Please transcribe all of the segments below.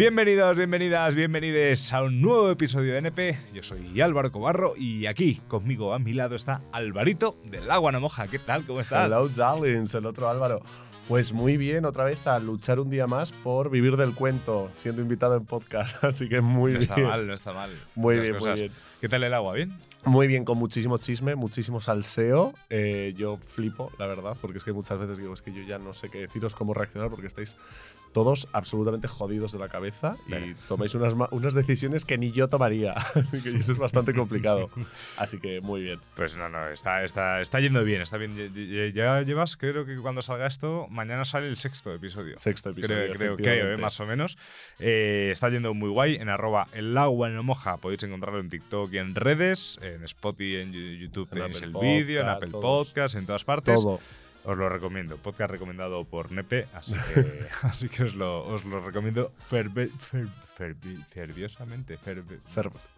Bienvenidos, bienvenidas, bienvenides a un nuevo episodio de NP. Yo soy Álvaro Cobarro y aquí conmigo a mi lado está Alvarito del Agua No Moja. ¿Qué tal? ¿Cómo estás? Hello, darlings, el otro Álvaro. Pues muy bien, otra vez a luchar un día más por vivir del cuento, siendo invitado en podcast. Así que muy no bien. está mal, no está mal. Muy Muchas bien, muy bien. ¿Qué tal el agua? ¿Bien? Muy bien, con muchísimo chisme, muchísimo salseo. Eh, yo flipo, la verdad, porque es que muchas veces digo, es que yo ya no sé qué deciros, cómo reaccionar, porque estáis todos absolutamente jodidos de la cabeza y tomáis unas, unas decisiones que ni yo tomaría. Que eso es bastante complicado. Así que muy bien. Pues no, no, está, está, está yendo bien, está bien. Ya- llevas, creo que cuando salga esto, mañana sale el sexto episodio. Sexto episodio. Creo, creo, creo, eh, más o menos. Eh, está yendo muy guay. En arroba el agua no moja podéis encontrarlo en TikTok y en redes. En Spotify, en YouTube En tenéis el vídeo, en Apple todos. Podcast, en todas partes. Todo. Os lo recomiendo. Podcast recomendado por Nepe, así que, así que os, lo, os lo recomiendo ferve- fervi- ferviosamente. Fer-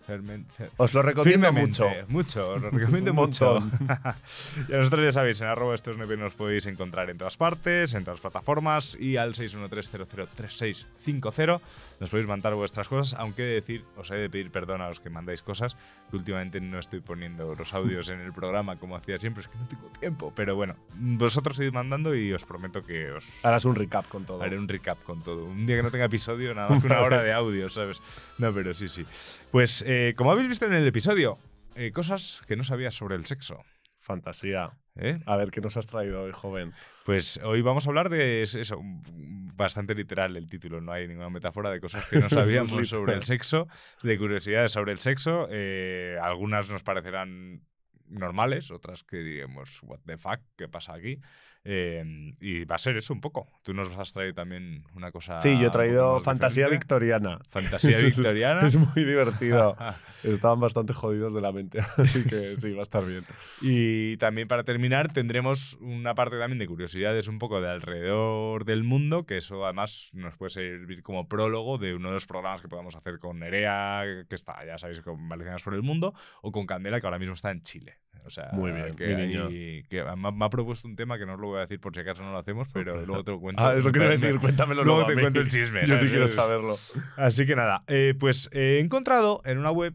fermen- fer- Os lo recomiendo mucho. Mucho, os lo recomiendo mucho. y a nosotros ya sabéis, en arroba estos nos podéis encontrar en todas partes, en todas las plataformas y al 613003650 nos podéis mandar vuestras cosas, aunque he de decir, os he de pedir perdón a los que mandáis cosas, que últimamente no estoy poniendo los audios en el programa como hacía siempre, es que no tengo tiempo, pero bueno, vosotros id mandando y os prometo que os Harás un recap con todo. haré un recap con todo. Un día que no tenga episodio, nada más que una hora de audio, ¿sabes? No, pero sí, sí. Pues eh, como habéis visto en el episodio, eh, cosas que no sabías sobre el sexo. Fantasía. ¿eh? A ver, ¿qué nos has traído hoy, joven? Pues hoy vamos a hablar de es- eso, bastante literal el título, no hay ninguna metáfora de cosas que no es sabíamos sobre el sexo, de curiosidades sobre el sexo. eh, algunas nos parecerán normales, otras que diremos, what the fuck, ¿qué pasa aquí? Eh, y va a ser eso un poco. Tú nos has traído también una cosa. Sí, yo he traído fantasía diferente. victoriana. Fantasía victoriana. Es muy divertido. Estaban bastante jodidos de la mente, así que sí, va a estar bien. Y también para terminar tendremos una parte también de curiosidades un poco de alrededor del mundo, que eso además nos puede servir como prólogo de uno de los programas que podamos hacer con Nerea, que está, ya sabéis, con Valencianas por el Mundo, o con Candela, que ahora mismo está en Chile. O sea, Muy bien, que, mi niño. que me, ha- me ha propuesto un tema que no os lo voy a decir por si acaso no lo hacemos, pero Sorpresa. luego te lo cuento. Ah, es lo que te iba a decir, cuéntamelo luego luego. te cuento el chisme, Yo sí quiero saberlo. Así que nada, eh, pues eh, he encontrado en una web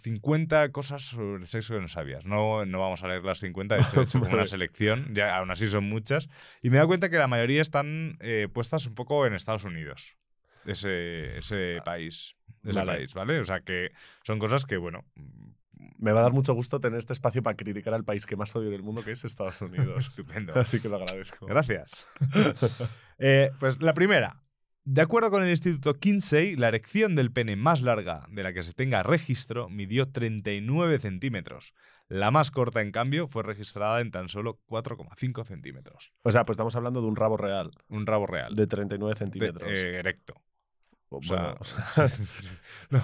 50 cosas sobre el sexo que no sabías. No, no vamos a leer las 50, de hecho he hecho como una selección, ya aún así son muchas. Y me he dado cuenta que la mayoría están eh, puestas un poco en Estados Unidos. Ese, ese país. Ese Vale. país, ¿vale? O sea que son cosas que, bueno. Me va a dar mucho gusto tener este espacio para criticar al país que más odio en el mundo, que es Estados Unidos. Estupendo. Así que lo agradezco. Gracias. Eh, pues la primera. De acuerdo con el Instituto Kinsey, la erección del pene más larga de la que se tenga registro midió 39 centímetros. La más corta, en cambio, fue registrada en tan solo 4,5 centímetros. O sea, pues estamos hablando de un rabo real Un rabo real. de 39 De- centímetros. eh, erecto. O bueno, sea, o sea, no,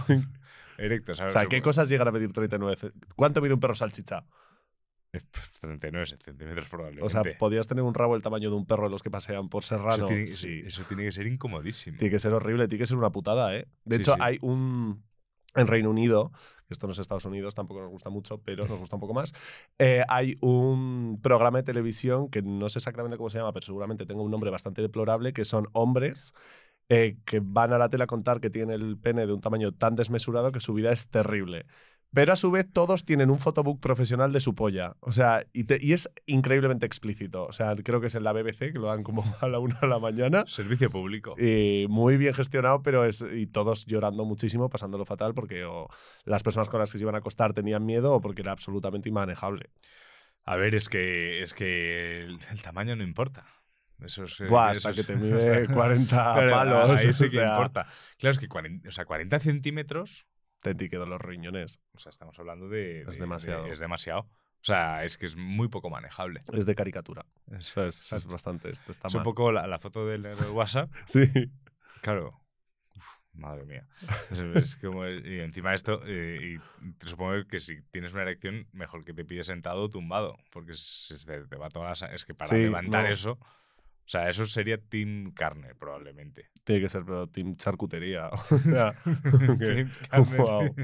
erecto. o sea, ¿qué cosas llegan a medir 39 ce- ¿Cuánto mide un perro salchicha? 39 centímetros probablemente. O sea, podrías tener un rabo el tamaño de un perro de los que pasean por eso, Serrano. tiene, sí. eso tiene que ser incomodísimo. Tiene que ser horrible, tiene que ser una putada, ¿eh? De Sí, hecho, sí. hay un. En Reino Unido, que esto no es Estados Unidos, tampoco nos gusta mucho, pero nos gusta un poco más. eh, hay un programa de televisión que no sé exactamente cómo se llama, pero seguramente tenga un nombre bastante deplorable, que son hombres eh, que van a la tele a contar que tienen el pene de un tamaño tan desmesurado que su vida es terrible. Pero a su vez todos tienen un photobook profesional de su polla. O sea, y, te- y es increíblemente explícito. O sea, creo que es en la BBC, que lo dan como a la una de la mañana. Servicio público. Y muy bien gestionado, pero es. Y todos llorando muchísimo, pasándolo fatal, porque o las personas con las que se iban a acostar tenían miedo o porque era absolutamente inmanejable. A ver, es que, es que el, el tamaño no importa. Eso es. eh, Buah, hasta que te mide 40 Claro, palos. Ahí sí que sea, importa. Claro, es que 40, o sea, 40 centímetros. Te ti quedan los riñones. O sea, estamos hablando de. Es de- demasiado. de- es demasiado. O sea, es que es muy poco manejable. Es de caricatura. Es, Eso es, es bastante. Esto está es un mal. poco la, la foto del, del WhatsApp. Sí. Claro. Uf, madre mía. Es, es como, y encima de esto, eh, y te supongo que si tienes una erección, mejor que te pilles sentado o tumbado, porque se te, te va toda la Es que para Sí, levantar no. eso, o sea, eso sería team carne, probablemente. Tiene que ser, pero Team Charcutería. O sea, que- Team carne. Guau.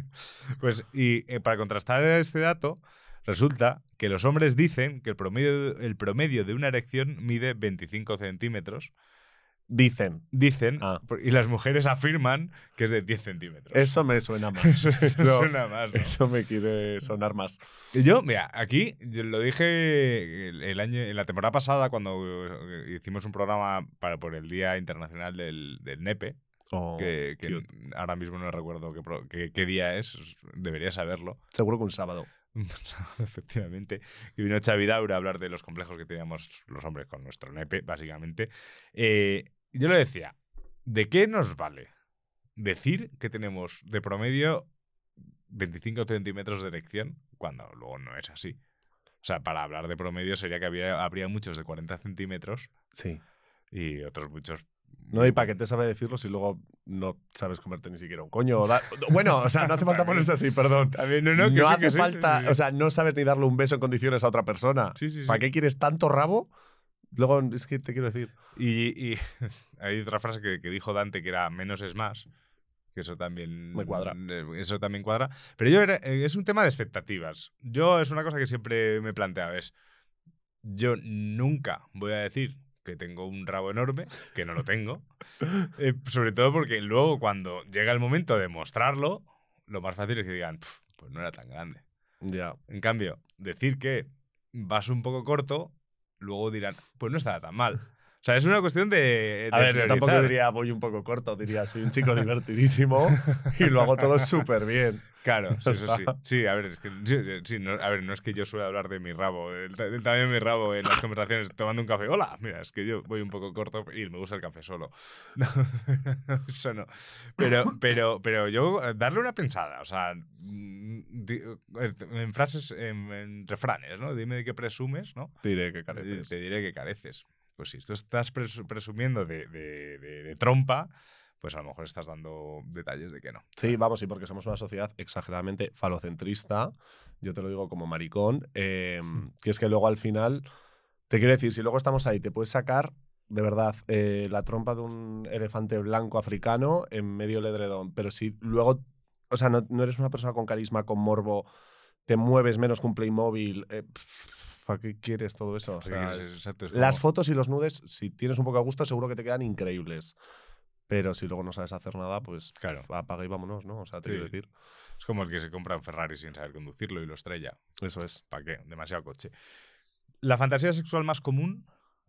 Pues, y eh, para contrastar este dato, resulta que los hombres dicen que el promedio, el promedio de una erección mide 25 centímetros Dicen. Dicen, Ah. y las mujeres afirman que es de 10 centímetros. Eso me suena más. Eso, Eso, suena más, ¿no? eso me quiere sonar más. Y Yo, mira, aquí yo lo dije el, año, en la temporada pasada cuando hicimos un programa para, por el Día Internacional del, del NEPE, Oh, que, que ahora mismo no recuerdo qué, qué- qué día es, debería saberlo. Seguro que un sábado. Efectivamente, que vino Xavi Daura a hablar de los complejos que teníamos los hombres con nuestro nepe, básicamente. Eh, yo le decía, ¿de qué nos vale decir que tenemos de promedio 25 centímetros de erección cuando luego no es así? O sea, para hablar de promedio sería que había, habría muchos de 40 centímetros Sí. y otros muchos... No, y para qué te sabe decirlo si luego no sabes comerte ni siquiera un coño. o da- Bueno, o sea, no hace falta ponerse así, perdón. También, no, No, no, que sí, hace que falta, sí. o sea, no sabes ni darle un beso en condiciones a otra persona. Sí, sí, sí. ¿Para qué quieres tanto rabo? Luego, es que te quiero decir. Y, y hay otra frase que, que dijo Dante que era menos es más. Que eso también. Me cuadra. eh, Eso también cuadra. Pero yo era- eh, es un tema de expectativas. Yo es una cosa que siempre me he planteado. Es. Yo nunca voy a decir que tengo un rabo enorme, que no lo tengo. eh, sobre todo porque luego cuando llega el momento de mostrarlo, lo más fácil es que digan, "Pf, pues no era tan grande. Ya. En cambio, decir que vas un poco corto, luego dirán, pues no estaba tan mal. O sea, es una cuestión de. A de ver, yo tampoco diría voy un poco corto, diría soy un chico divertidísimo y lo hago todo súper bien. Claro, sí, eso sí. Sí, a ver, es que. sí, no, a ver, no es que yo suele hablar de mi rabo, del, ta- del tamaño de mi rabo en las conversaciones tomando un café. Hola, mira, es que yo voy un poco corto y me gusta el café solo. No, eso no. Pero, pero, pero yo, eh, darle una pensada, o sea, mm, eh, en frases, en, en refranes, ¿no? Dime de qué presumes, ¿no? Diré que Eh, careces. Te diré que careces. Pues si tú estás presu- presumiendo de, de- de- de trompa, pues a lo mejor estás dando detalles de que no. Sí, vamos, sí, porque somos una sociedad exageradamente falocentrista, yo te lo digo como maricón, eh, que es que luego al final, te quiero decir, si luego estamos ahí, te puedes sacar, de verdad, eh, la trompa de un elefante blanco africano en medio del edredón, pero si luego, o sea, no, no eres una persona con carisma, con morbo, te mueves menos que un Playmobil, eh, ¿para qué quieres todo eso? O Así sea, que es- es- exacto, es las fotos y los nudes, si tienes un poco de gusto, seguro que te quedan increíbles. Pero si luego no sabes hacer nada, pues Claro. apaga y vámonos, ¿no? O sea, te Sí. quiero decir. Es como el que se compra un Ferrari sin saber conducirlo y lo estrella. Eso es. ¿Para qué? Demasiado coche. La fantasía sexual más común,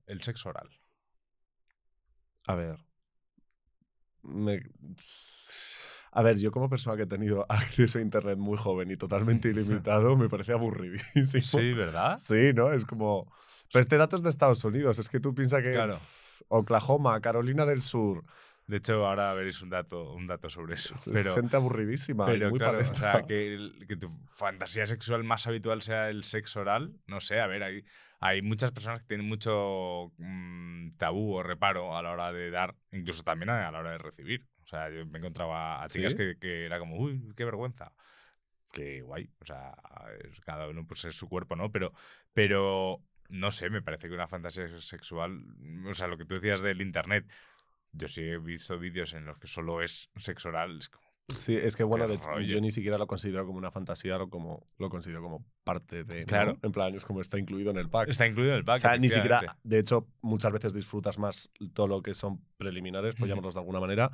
el sexo oral. A ver. Me- A ver, yo como persona que he tenido acceso a internet muy joven y totalmente ilimitado, me parece aburridísimo. Sí, ¿verdad? Sí, ¿no? Es como. Pero este dato es de Estados Unidos. Es que tú piensas que. Claro. Oklahoma, Carolina del Sur. De hecho, ahora veréis un dato, un dato sobre eso. Es, Pero, gente aburridísima. pero muy claro, o sea, que, que tu fantasía sexual más habitual sea el sexo oral, no sé, a ver, hay, hay muchas personas que tienen mucho mm, tabú o reparo a la hora de dar, incluso también a, a la hora de recibir. O sea, yo me encontraba a chicas ¿Sí? que, que era como, uy, qué vergüenza. Qué guay. O sea, cada uno pues es su cuerpo, ¿no? Pero, pero no sé, me parece que una fantasía sexual, o sea, lo que tú decías del internet, yo sí he visto vídeos en los que solo es sexo oral, es como, Sí, es que bueno, de hecho, yo ni siquiera lo considero como una fantasía, lo, como, lo considero como parte de. ¿no? Claro. En plan, es como está incluido en el pack. está incluido en el pack. O sea, ni siquiera, de hecho, muchas veces disfrutas más todo lo que son preliminares, Ujú. llamarlos de alguna manera,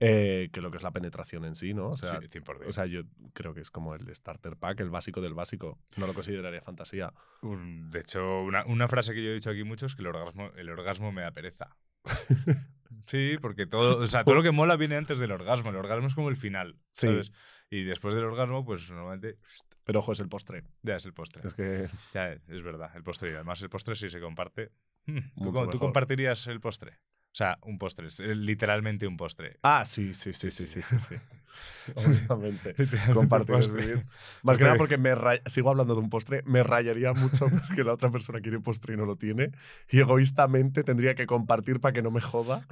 eh, que lo que es la penetración en sí, ¿no? O sea, Sí, 100%. o sea, yo creo que es como el starter pack, el básico del básico. No lo consideraría fantasía. De hecho, una, una frase que yo he dicho aquí mucho es que el orgasmo, el orgasmo me da pereza. Sí, porque todo, o sea, todo lo que mola viene antes del orgasmo. El orgasmo es como el final, Sí. ¿sabes? Y después del orgasmo, pues normalmente Pero ojo, es el postre. ya es el postre. Es que Ya es verdad, el postre. Y además el postre si se comparte. ¿Tú, tú compartirías el postre? O sea, un postre, es literalmente un postre. Ah, sí, sí, sí, sí, sí, sí, sí. Obviamente. Es postre. vivir. Más que nada porque me ray- sigo hablando de un postre, me rayaría mucho porque la otra persona quiere postre y no lo tiene. Y egoístamente tendría que compartir para que no me joda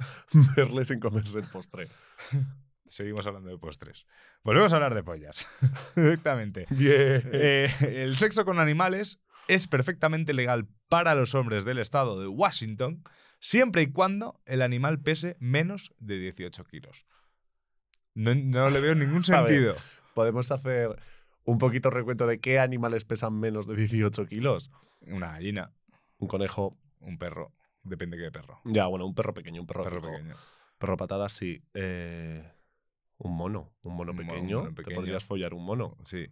verle sin comerse el postre. Seguimos hablando de postres. Volvemos a hablar de pollas. Directamente. Bien. Eh, el sexo con animales es perfectamente legal para los hombres del estado de Washington siempre y cuando el animal pese menos de 18 kilos. No, no le veo ningún ver. sentido. Podemos hacer un poquito recuento de qué animales pesan menos de 18 kilos. Una gallina, Un conejo, un perro, Depende qué perro. Ya, bueno, un perro pequeño, un perro, Perro pequeño. Perro patada, sí. Eh, un mono. Un mono Un mono- pequeño. un mono Te podrías follar un mono. Sí.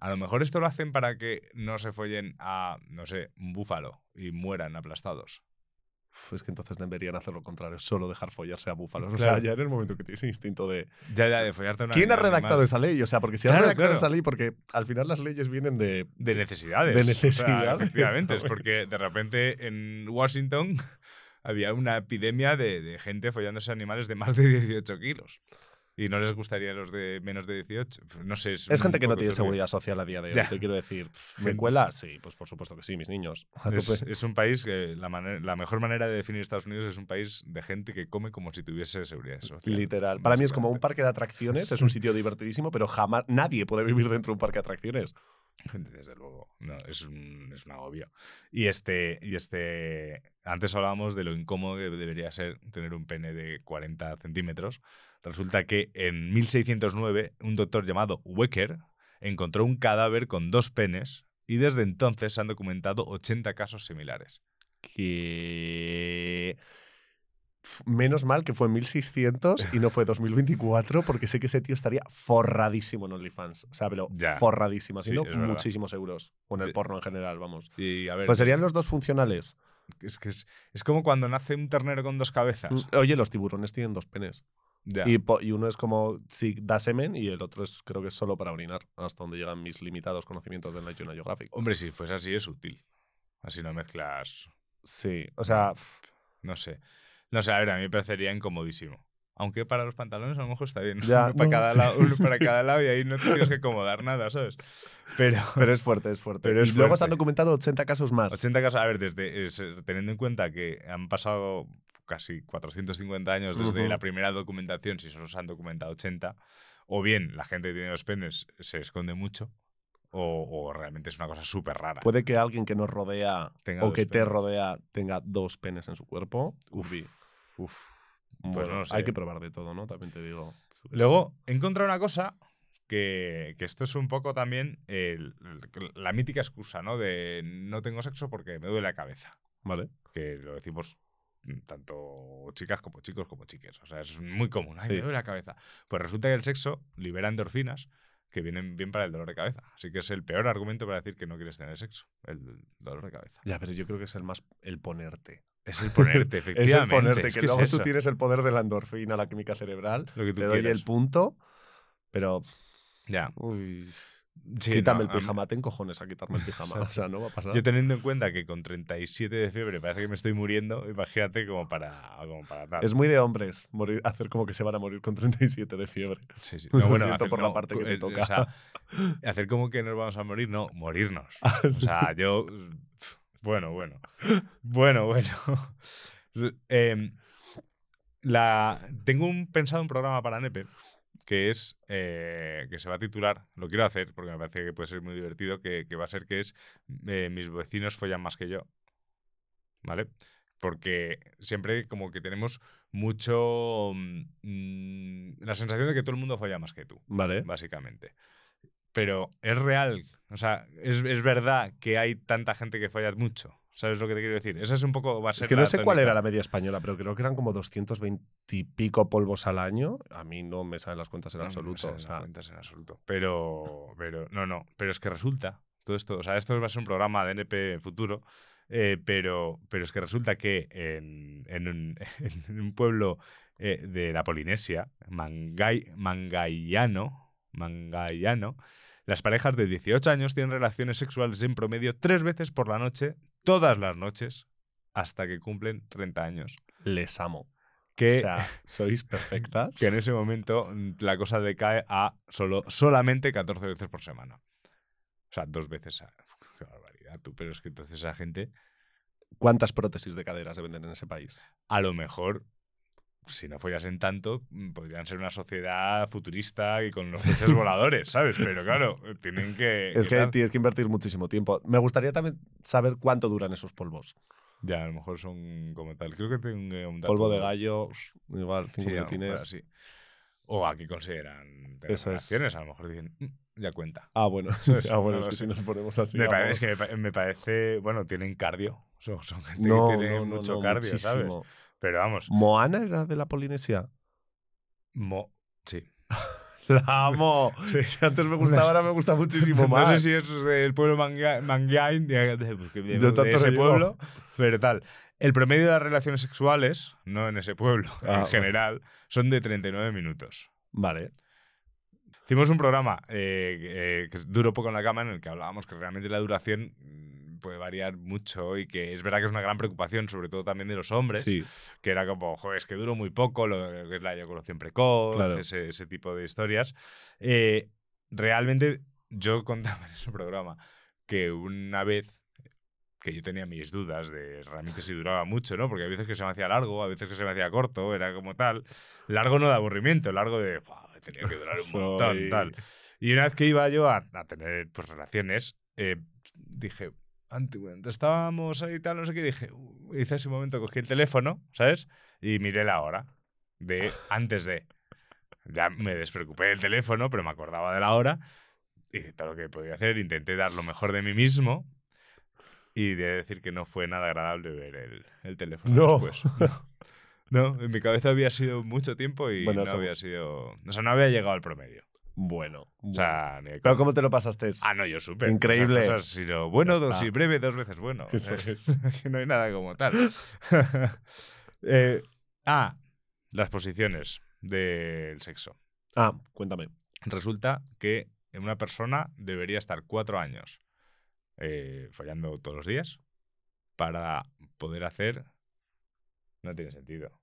A lo mejor esto lo hacen para que no se follen a, no sé, un búfalo y mueran aplastados. Uf, es que entonces deberían hacer lo contrario, solo dejar follarse a búfalos. O Claro. sea, ya en el momento que tienes instinto de. Ya, ya, de follarte a una ¿Quién ha animal redactado esa ley? O sea, porque si ha redactado claro. esa ley, porque al final las leyes vienen de. De necesidades. De O sea, necesidades, efectivamente, es porque de repente en Washington había una epidemia de, de gente follándose animales de más de 18 kilos. Y no les gustaría los de menos de 18. No sé. Es, Es gente que no tiene turbio. seguridad social a día de hoy. Ya. Te quiero decir, ¿me cuela? Sí, pues por supuesto que sí, mis niños. Es, un país que la, mejor manera de definir Estados Unidos es un país de gente que come como si tuviese seguridad social. Literal. Para mí es como un parque de atracciones, es un sitio divertidísimo, pero jamás nadie puede vivir dentro de un parque de atracciones. Desde luego, no, es un, es un agobio. Y este, y este, antes hablábamos de lo incómodo que debería ser tener un pene de 40 centímetros. Resulta que en 1609 un doctor llamado Wecker encontró un cadáver con dos penes y desde entonces se han documentado 80 casos similares. Que. Menos mal que fue en 1600 y no fue 2024, porque sé que ese tío estaría forradísimo en OnlyFans. O sea, pero Ya. forradísimo, haciendo muchísimos euros. O en el Sí. porno en general, vamos. Y a ver, Pues serían los dos funcionales. es que es, es como cuando nace un ternero con dos cabezas. Mm, Oye, los tiburones tienen dos penes. Y, uno es como si da semen y el otro es creo que es solo para orinar, hasta donde llegan mis limitados conocimientos del National Geographic. Hombre, si fuese así es útil. Así no mezclas Sí, o sea, No sé. No sé, a ver, a mí me parecería incomodísimo. Aunque para los pantalones a lo mejor está bien. Ya, uno, para no, cada sí. lado, uno para cada lado y ahí no te tienes que acomodar nada, ¿sabes? Pero pero es fuerte, es fuerte. Pero y es luego se han fuerte. documentado 80 casos más. 80 casos, a ver, desde, es, teniendo en cuenta que han pasado casi 450 años desde la primera documentación, si solo se han documentado 80, o bien la gente que tiene los penes se esconde mucho, o, o realmente es una cosa súper rara. Puede que alguien que nos rodea Tenga o que te rodea tenga dos penes en su cuerpo. Uf, Uf. bueno, Pues no lo sé. hay que probar de todo, ¿no? También te digo. Luego he encontrado una cosa que, que esto es un poco también la mítica excusa, ¿no? De no tengo sexo porque me duele la cabeza. Vale. Que lo decimos tanto chicas como chicos como chiques. O sea, es muy común. Ay, Sí. me duele la cabeza. Pues resulta que el sexo libera endorfinas que vienen bien para el dolor de cabeza. Así que es el peor argumento para decir que no quieres tener sexo. El dolor de cabeza. Ya, pero yo creo que es el más el ponerte. Es el ponerte, Es efectivamente. el ponerte, es que, es luego tú tienes el poder de la endorfina, la química cerebral. lo que tú Te doy quieras. el punto, pero Ya. uy, Sí, quítame no, el pijama, ten cojones a quitarme el pijama. o sea, no va a pasar. Yo teniendo en cuenta que con 37 de fiebre parece que me estoy muriendo, imagínate como para, como para tal. Es muy de hombres morir, hacer como que se van a morir con 37 de fiebre. Sí, sí. No, bueno, hacer, por la no, parte que te eh, toca. o sea, hacer como que nos vamos a morir, no, morirnos. Ah, O sea, yo. Bueno, bueno. Bueno, bueno. Em, la, tengo un, pensado un programa para Nepe que es eh, que se va a titular, lo quiero hacer porque me parece que puede ser muy divertido, que, que va a ser que es eh, mis vecinos follan más que yo. ¿Vale? Porque siempre como que tenemos mucho mm, la sensación de que todo el mundo folla más que tú Vale. básicamente. Pero es real, o sea, es, es verdad que hay tanta gente que folla mucho. ¿Sabes lo que te quiero decir? Esa es un poco. Va a ser Es que no sé cuál era la media española, pero creo que eran como 220 y pico polvos al año. A mí no me salen las cuentas en No, no absoluto. sé o las cuentas en absoluto. Pero, pero, no, no. Pero es que resulta, todo esto, o sea, esto va a ser un programa de NP en futuro, eh, pero, pero es que resulta que en, en un, en un pueblo eh, de la Polinesia, Mangay, Mangayano, Mangayano, las parejas de 18 años tienen relaciones sexuales en promedio tres veces por la noche, todas las noches, hasta que cumplen 30 años. les amo. Que, O sea, sois perfectas. que en ese momento mm, la cosa decae a solo, solamente 14 veces por semana. O sea, dos veces. A... Qué barbaridad, tú. Pero es que entonces esa gente, ¿Cuántas prótesis de cadera se venden en ese país? a lo mejor, si no follasen tanto, mm, podrían ser una sociedad futurista y con los coches voladores, ¿sabes? Pero claro, tienen que. Es que tal. tienes que invertir muchísimo tiempo. Me gustaría también saber cuánto duran esos polvos. Ya, a lo mejor son como tal. Creo que tengo un dato- Polvo de gallo, igual, cinco Sí, minutines. así. O aquí consideran es. relaciones, a lo mejor dicen, "Mm, ya cuenta. Ah, bueno. ah, bueno, No es que si nos ponemos así. me, parece, es que me, pa- me parece, bueno, tienen cardio. Son, son gente no, que tiene no, mucho cardio, ¿sabes? Pero vamos, ¿Moana era de la Polinesia? mo- sí. La amo. Sí. Si antes me gustaba, ahora me gusta muchísimo No más. sé si es del pueblo manga- Mangain, de, de- pues de- Yo de tanto ese no pueblo, pero tal. El promedio de las relaciones sexuales, no en ese pueblo, Ah, en bueno. general, son de 39 minutos. Vale. Hicimos un programa eh, eh, que duró poco en la cama en el que hablábamos que realmente la duración puede variar mucho y que es verdad que es una gran preocupación, sobre todo también de los hombres, Sí. que era como, joder, es que duró muy poco, lo que es la eyaculación precoz, Claro. ese, ese tipo de historias. Eh, realmente yo contaba en ese programa que una vez que yo tenía mis dudas de realmente si duraba mucho, ¿no? Porque a veces que se me hacía largo, a veces que se me hacía corto, era como tal. Largo no de aburrimiento, largo de, "Buah, tenía que durar un montón, Soy- tal. Y una vez que iba yo a, a tener pues, relaciones, eh, dije, ante- cuando estábamos ahí tal, no sé qué, dije, "Uh", hice ese momento, cogí el teléfono, ¿sabes? Y miré la hora de antes de. Ya me despreocupé del teléfono, pero me acordaba de la hora. Y hice todo lo que podía hacer, intenté dar lo mejor de mí mismo. Y de decir que no fue nada agradable ver el, el teléfono No. después. No. No, en mi cabeza había sido mucho tiempo y Bueno, no eso- había sido. O sea, no había llegado al promedio. Bueno. O sea, ni ¿Pero cómo te lo pasaste? Ah, no, yo supe. Increíble. Cosas, si lo bueno, dos, si breve, dos veces bueno. Eso Eh, es. no hay nada como tal. Eh, ah, las posiciones del sexo. Ah, cuéntame. Resulta que una persona debería estar cuatro años eh, follando todos los días para poder hacer. No tiene sentido.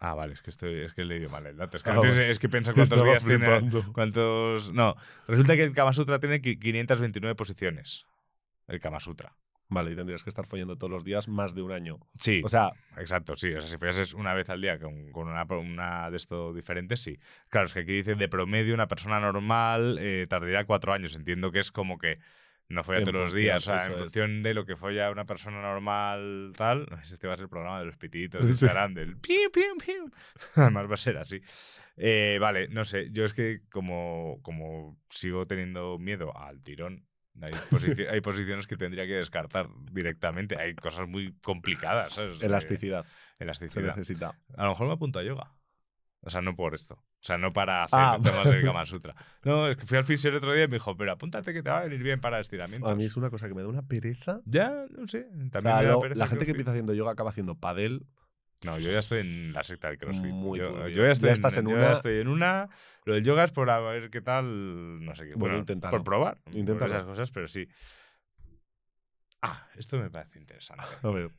Ah, vale, es que estoy, es que he leído mal el dato. Es que, Ah, antes- vale. es que piensa cuántos Estaba días tiene. flipando. ¿Cuántos.? No. Resulta que el Kama Sutra tiene qui- 529 posiciones. El Kama Sutra. Vale, y tendrías que estar follando todos los días más de un año. Sí. O sea, Exacto, sí. O sea, si fueses una vez al día con, con una, una de esto diferente, sí. Claro, es que aquí dice de promedio una persona normal eh, tardaría cuatro años. Entiendo que es como que no folla todos los días. O sea, en es. función de lo que folla una persona normal, tal. Este va a ser el programa de los pititos de Sí. Instagram, del piu, piu, piu. Además va a ser así. Eh, vale, no sé. Yo es que como, como sigo teniendo miedo al tirón. Hay, posici- hay posiciones que tendría que descartar directamente. Hay cosas muy complicadas. ¿sabes? Eh, elasticidad. se elasticidad. necesita. A lo mejor me apunto a yoga. O sea, no por esto. O sea, no para hacer Ah. temas del Kama Sutra. No, es que fui al el otro día y me dijo, pero apúntate que te va a venir bien para estiramientos. A mí es una cosa que me da una pereza. Ya, no sé. También O sea, me da lo- pereza la gente que empieza haciendo yoga acaba haciendo padel. No, yo ya estoy en la secta del CrossFit. Muy yo, ya estoy Ya estás en yo una- ya estoy en una. Lo del yoga es por a ver qué tal. No sé qué. Bueno, Bueno, inténtalo. por probar. por Inténtalo. esas cosas, pero sí. Ah, esto me parece interesante. A ver.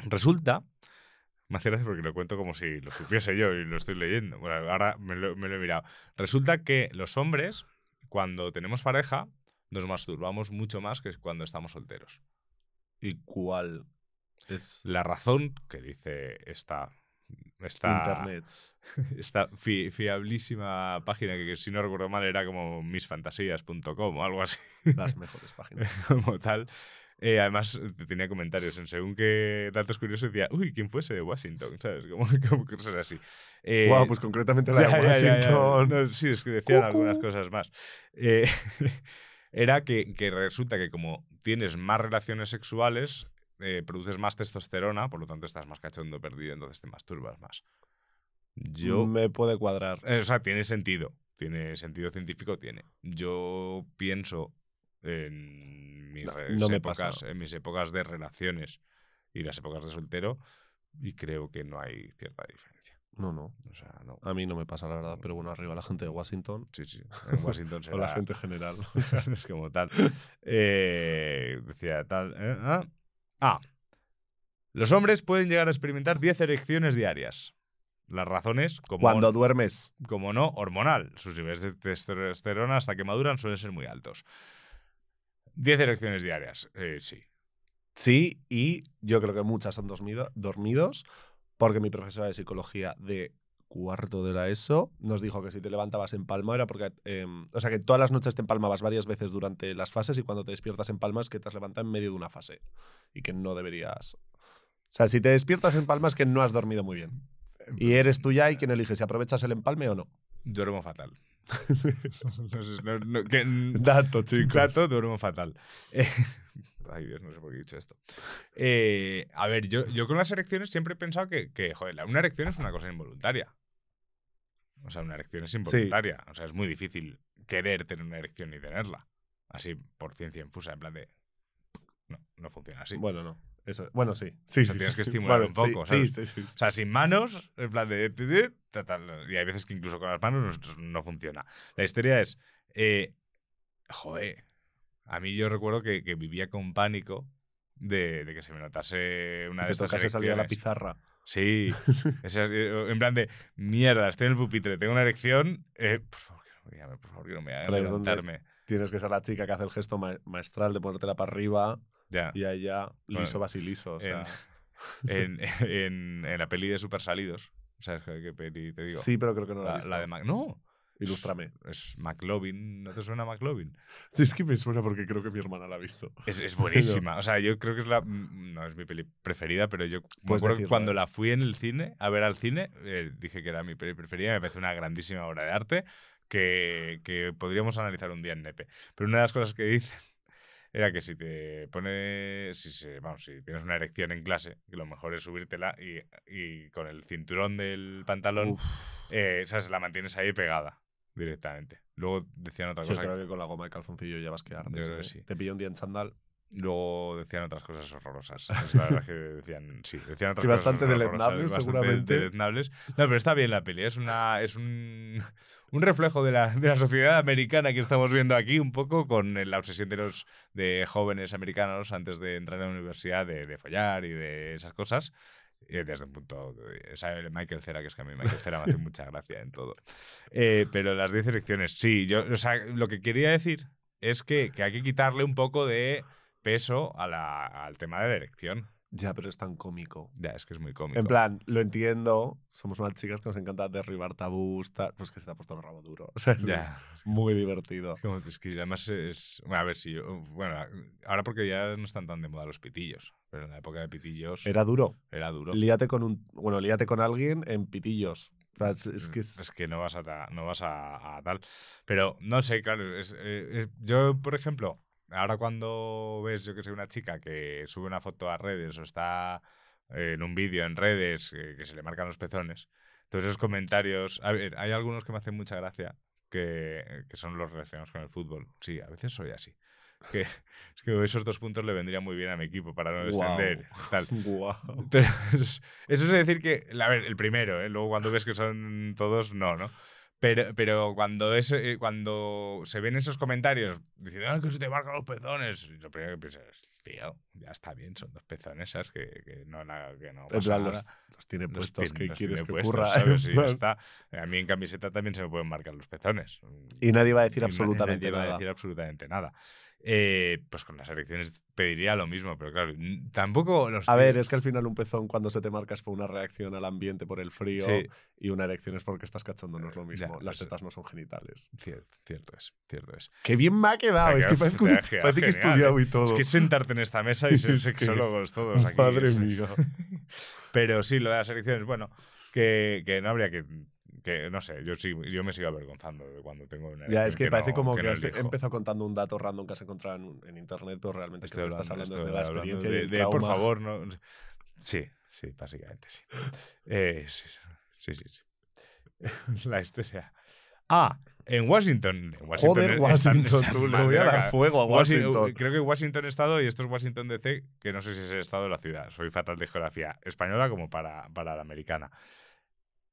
Resulta, me hace gracia porque lo cuento como si lo supiese yo y lo estoy leyendo. Bueno, ahora me lo, me lo he mirado. Resulta que los hombres, cuando tenemos pareja, nos masturbamos mucho más que cuando estamos solteros. ¿Y cuál es La razón que dice esta, esta, Internet? esta fi- fiablísima página que, si no recuerdo mal era como misfantasías.com o algo así. Las mejores páginas. como tal. Eh, además, eh, tenía comentarios en según qué datos curiosos decía, uy, ¿quién fuese de Washington? ¿Sabes? Como, como cosas así. Eh, Guau, pues concretamente la ya, de ya, ya, ya. Washington. No, sí, es que decían algunas cosas más. Eh, era que, que resulta que como tienes más relaciones sexuales, eh, produces más testosterona, por lo tanto estás más cachondo perdido, entonces te masturbas más. Yo Me puede cuadrar. eh, O sea, tiene sentido. Tiene sentido científico, tiene. Yo pienso en mis, No, re- no me épocas, en mis épocas de relaciones y las épocas de soltero y creo que no hay cierta diferencia. No, no. O sea, no. A mí no me pasa, la verdad. Pero bueno, arriba la gente de Washington. Sí, sí. En Washington O la será- gente general. es como tal. Eh, decía tal. eh, ah. Ah. Los hombres pueden llegar a experimentar 10 erecciones diarias. Las razones, como Cuando duermes. como no, hormonal. Sus niveles de testosterona hasta que maduran suelen ser muy altos. 10 erecciones diarias, eh, sí. Sí, y yo creo que muchas son dormido- dormidos, porque mi profesora de psicología de cuarto de la ESO nos dijo que si te levantabas en palma era porque, em, o sea, que todas las noches te empalmabas varias veces durante las fases y cuando te despiertas en palma es que te has levantado en medio de una fase y que no deberías... O sea, si te despiertas en palma es que no has dormido muy bien. Y eres tú ya y quien elige si aprovechas el empalme o no. Duermo fatal. No no- que- Dato, chicos. Dato, duermo fatal. Eh, ay, Dios, no sé por qué he dicho esto. Eh, a ver, yo, yo con las erecciones siempre he pensado que, que, joder, una erección es una cosa involuntaria. O sea, una erección es involuntaria. O sea, es muy difícil querer tener una erección y tenerla. Así, por ciencia infusa, en plan de... No, no funciona así. Bueno, no. Eso, bueno, sí. Sí, sea, sí, tienes sí. que estimular un poco, Sí, ¿sabes? sí, sí. O sea, sin manos, en plan de... y hay veces que incluso con las manos no, no funciona. La historia es... eh, joder, a mí yo recuerdo que, que vivía con pánico de, de que se me notase una de te estas tocase salir a la pizarra. Sí, esa- en plan de, mierda, estoy en el pupitre, tengo una erección, eh, por favor, que no me por favor, que no me hagan levantarme. Tienes que ser la chica que hace el gesto ma- maestral de ponértela para arriba Ya. y ahí ya liso Bueno, vas y liso. O sea, En, en, en la peli de Super Salidos, ¿sabes qué, peli te digo? sí, pero creo que no la, he la, visto. la de Mac- No, Ilústrame. es McLovin, ¿no te suena McLovin? Sí, es que me suena porque creo que mi hermana la ha visto. Es, es buenísima. O sea, yo creo que es la. mm, No es mi peli preferida, pero yo me acuerdo que cuando ¿eh? la fui en el cine, a ver al cine, eh, dije que era mi peli preferida. Me parece una grandísima obra de arte que, que podríamos analizar un día en Nepe. Pero una de las cosas que dicen era que si te pones. Si, se- vamos, si tienes una erección en clase, que lo mejor es subírtela y, y con el cinturón del pantalón, eh, ¿sabes? La mantienes ahí pegada directamente. Luego decían otra sí, cosa. creo que con la goma de calzoncillo ya vas que ardes, Yo creo que sí. Te pillo un día en chandal. Luego decían otras cosas horrorosas. Es la verdad que decían, sí, decían otras Y bastante cosas deleznables, bastante seguramente. deleznables. No, pero está bien la peli. Es, una, es un, un reflejo de la, de la sociedad americana que estamos viendo aquí, un poco con la obsesión de los de jóvenes americanos antes de entrar a la universidad de, de follar y de esas cosas. Y desde un punto. ¿sabe? Michael Cera, que es que a mí Michael Cera me hace mucha gracia en todo. Eh, pero las 10 elecciones, sí. Yo, o sea, lo que quería decir es que, que hay que quitarle un poco de peso a la- al tema de la elección. Ya, pero es tan cómico. Ya, es que es muy cómico. En plan, lo entiendo. Somos unas chicas que nos encanta derribar tabús. Pues que se te ha puesto el rabo duro. O sea, es, Ya. es muy divertido. Como es que además es. Bueno, a ver si. Bueno, ahora porque ya no están tan de moda los pitillos. Pero en la época de pitillos era, Era duro. duro. Líate con un. Bueno, líate con alguien en pitillos. Es, es que es. Mm, Es que no vas a, no vas a, a tal. Pero no sé, claro. es- eh, eh, yo, por ejemplo, ahora cuando ves, yo que sé, una chica que sube una foto a redes o está eh, en un vídeo en redes eh, que se le marcan los pezones, todos esos comentarios. A ver, hay algunos que me hacen mucha gracia. Que, que son los relacionados con el fútbol. Sí, a veces soy así. Que, es que esos dos puntos le vendrían muy bien a mi equipo para no descender. Tal. Guau. Pero eso es, eso es decir que, a ver, el primero, ¿eh? luego cuando ves que son todos, no, ¿no? Pero, pero cuando, es, eh, cuando se ven esos comentarios diciendo "Ah, que se te marcan los pezones, lo primero que piensas es, tío, ya está bien, son dos pezones, ¿sabes? Que, que no, la- que no pasa plan, nada. los, los tiene puestos. que los quieres que puestos, ocurra? ¿sabes? Y ya está. A mí en camiseta también se me pueden marcar los pezones. Y nadie va a decir Y absolutamente nadie va a nada. decir absolutamente nada. Eh, pues con las elecciones pediría lo mismo, pero claro, tampoco los A ver, es que al final un pezón cuando se te marca es por una reacción al ambiente por el frío Sí. y una erección es porque estás cachondo, no es lo Ya, mismo. Las eso- tetas no son genitales. Cierto, cierto es, cierto es. ¡Qué bien me ha quedado! Es que parece, que- parece que he estudiado ¿eh? y todo. Es que sentarte en esta mesa y ser Es que- sexólogos todos aquí. Madre mía. Pero sí, lo de las elecciones, bueno, que, que no habría que, que. No sé, yo, sí, yo me sigo avergonzando de cuando tengo una Ya, es que, parece no- como que, no has empezado contando un dato random que has encontrado en, en internet, pero realmente Estoy creo que estás hablando- hablando desde la hablando experiencia de, y el de, por favor, no. Sí, sí, básicamente sí. Eh, sí, sí, sí, sí. La historia. Ah, en Washington. en Washington Joder, están- Washington, están tú, le voy de a dar fuego a Washington- Washington. creo que Washington Estado y esto es Washington DC, que no sé si es el estado o la ciudad. Soy fatal de geografía española como para, para la americana.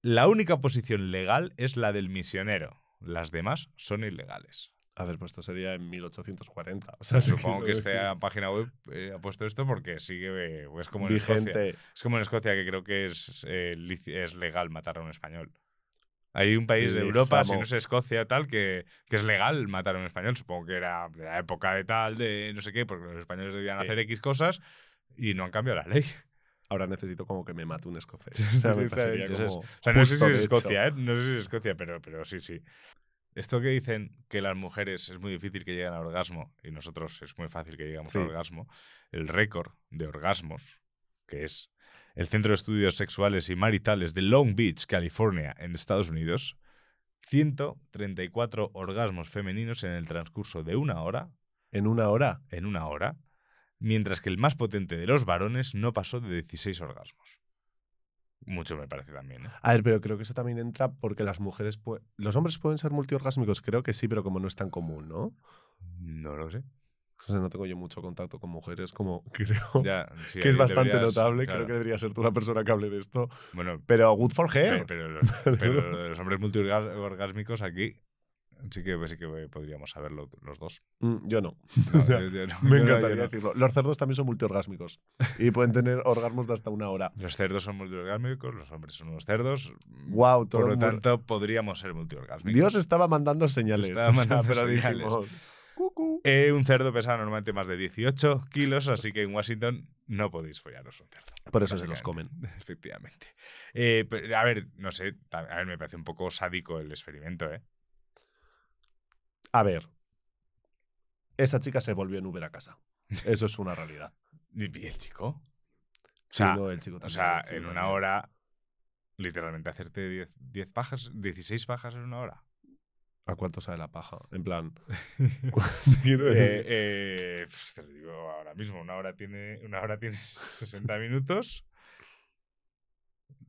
La única posición legal es la del misionero. Las demás son ilegales. A ver, pues esto sería en 1840. O sea, Supongo que este decir, página web eh, ha puesto esto porque sigue. eh, es como en Escocia. vigente. Es como en Escocia, que creo que es, eh, es legal matar a un español. Hay un país de Les Europa, si no es Escocia, tal, que, que es legal matar a un español. Supongo que era de la época de tal, de no sé qué, porque los españoles debían hacer X cosas y no han cambiado la ley. Ahora necesito como que me mate un escocés. Sí, O sea, sí, me sí, parecería sí, como O sea, no sé si es. Escocia, ¿eh? No sé si es Escocia, pero, pero sí, sí. Esto que dicen que las mujeres es muy difícil que lleguen al orgasmo y nosotros es muy fácil que lleguemos Sí. al orgasmo, el récord de orgasmos, que es el Centro de Estudios Sexuales y Maritales de Long Beach, California, en Estados Unidos, 134 orgasmos femeninos en el transcurso de una hora, En una hora. en una hora, mientras que el más potente de los varones no pasó de 16 orgasmos. Mucho me parece también, ¿eh? A ver, pero creo que eso también entra porque las mujeres. Los hombres pueden ser multiorgásmicos, creo que sí, pero como no es tan común, ¿no? No lo sé. O sea, no tengo yo mucho contacto con mujeres, como creo Ya, sí, que es bastante deberías- notable. claro. Creo que debería ser tú la persona que hable de esto. Bueno, Pero good for her. pero, los, pero los hombres multiorgásmicos aquí sí que, sí que podríamos saberlo los dos. Mm, yo no. No, O sea, yo- yo no, Me encantaría no. decirlo. Los cerdos también son multiorgásmicos y pueden tener orgasmos de hasta una hora. Los cerdos son multiorgásmicos, los hombres son unos cerdos. Todo Por lo tanto, podríamos ser multiorgásmicos. Dios estaba mandando señales. Estaba o sea, mandando pero señales. Eh, un cerdo pesa normalmente más de 18 kilos, así que en Washington no podéis follaros un cerdo. Por eso se los comen. Efectivamente. Eh, a ver, no sé, a ver, me parece un poco sádico el experimento, ¿eh? A ver. Esa chica se volvió en Uber a casa. Eso es una realidad. ¿Y el chico? O Sí, sea, no, el chico o también, sea el chico en una hora, literalmente hacerte 10, 10 pajas, 16 pajas en una hora. ¿A cuánto sale la paja? En plan. quiero decir, Eh, eh, pues te lo digo ahora mismo, una hora tiene, una hora tiene 60 minutos.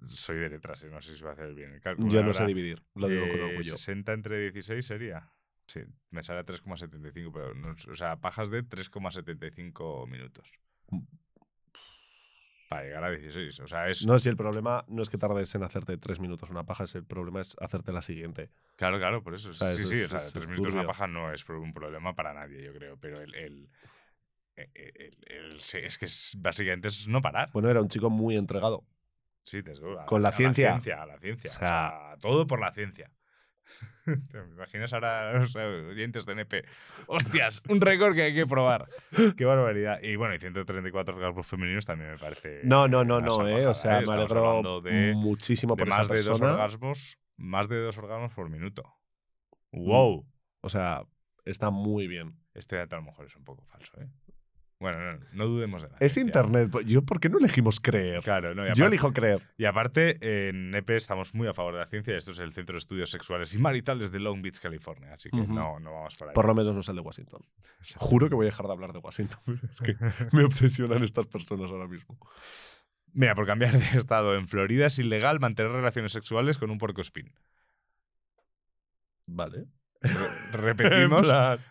Soy de letras, eh, no sé si va a hacer bien el cálculo. yo no sé hora, dividir. Lo digo con eh, orgullo. 60 entre 16 sería. Sí, me sale a 3,75, pero no, o sea, pajas de 3,75 minutos. Mm. Para llegar a 16. O sea, es. No, si el problema no es que tardes en hacerte tres minutos una paja, es el problema es hacerte la siguiente. Claro, claro, por eso. sea, sí, eso sí, es- o sea, es- tres es minutos una paja no es un problema para nadie, yo creo. Pero el. el- el- el- el- es que es, básicamente es no parar. Bueno, era un chico muy entregado. Sí, desde luego. Con la ciencia. A la ciencia, a la ciencia. O sea, todo por la ciencia. ¿Te imaginas ahora los oyentes de NP? ¡Hostias! Un récord que hay que probar. ¡Qué barbaridad! Y bueno, y 134 orgasmos femeninos también me parece. No, no, no, no, eh. O sea, me alegro de, muchísimo de por más esa de dos orgasmos. Más de dos orgasmos por minuto. Mm. ¡Wow! O sea, está muy bien. Este dato a lo mejor es un poco falso, ¿eh? Bueno, no, no dudemos de la Es ciencia. internet. Yo, ¿por qué no elegimos creer? Claro, no, y Yo elijo creer. Y aparte, en NEPE estamos muy a favor de la ciencia. Esto es el Centro de Estudios Sexuales y Maritales de Long Beach, California. Así que no, no vamos por ahí. Por lo menos no es el de Washington. Juro que voy a dejar de hablar de Washington. Es que me obsesionan estas personas ahora mismo. Mira, por cambiar de estado, en Florida es ilegal mantener relaciones sexuales con un puercoespín. Vale. Re- Repetimos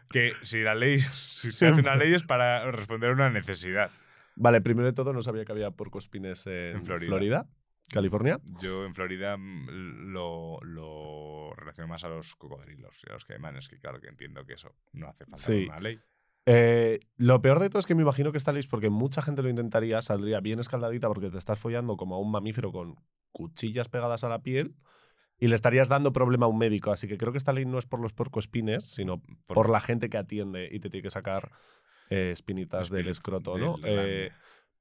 que si la ley, si se hace una ley es para responder a una necesidad. Vale, primero de todo, no sabía que había porcoespines en, En Florida. Florida. California. Yo en Florida mm, lo, lo relaciono más a los cocodrilos y a los caimanes, que claro que entiendo que eso no hace falta Sí. una ley. Eh, lo peor de todo es que me imagino que esta ley, porque mucha gente lo intentaría, saldría bien escaldadita porque te estás follando como a un mamífero con cuchillas pegadas a la piel y le estarías dando problema a un médico. Así que creo que esta ley no es por los porcoespines, sino por, la gente que atiende y te tiene que sacar eh, espinitas del escroto, del ¿no? Eh,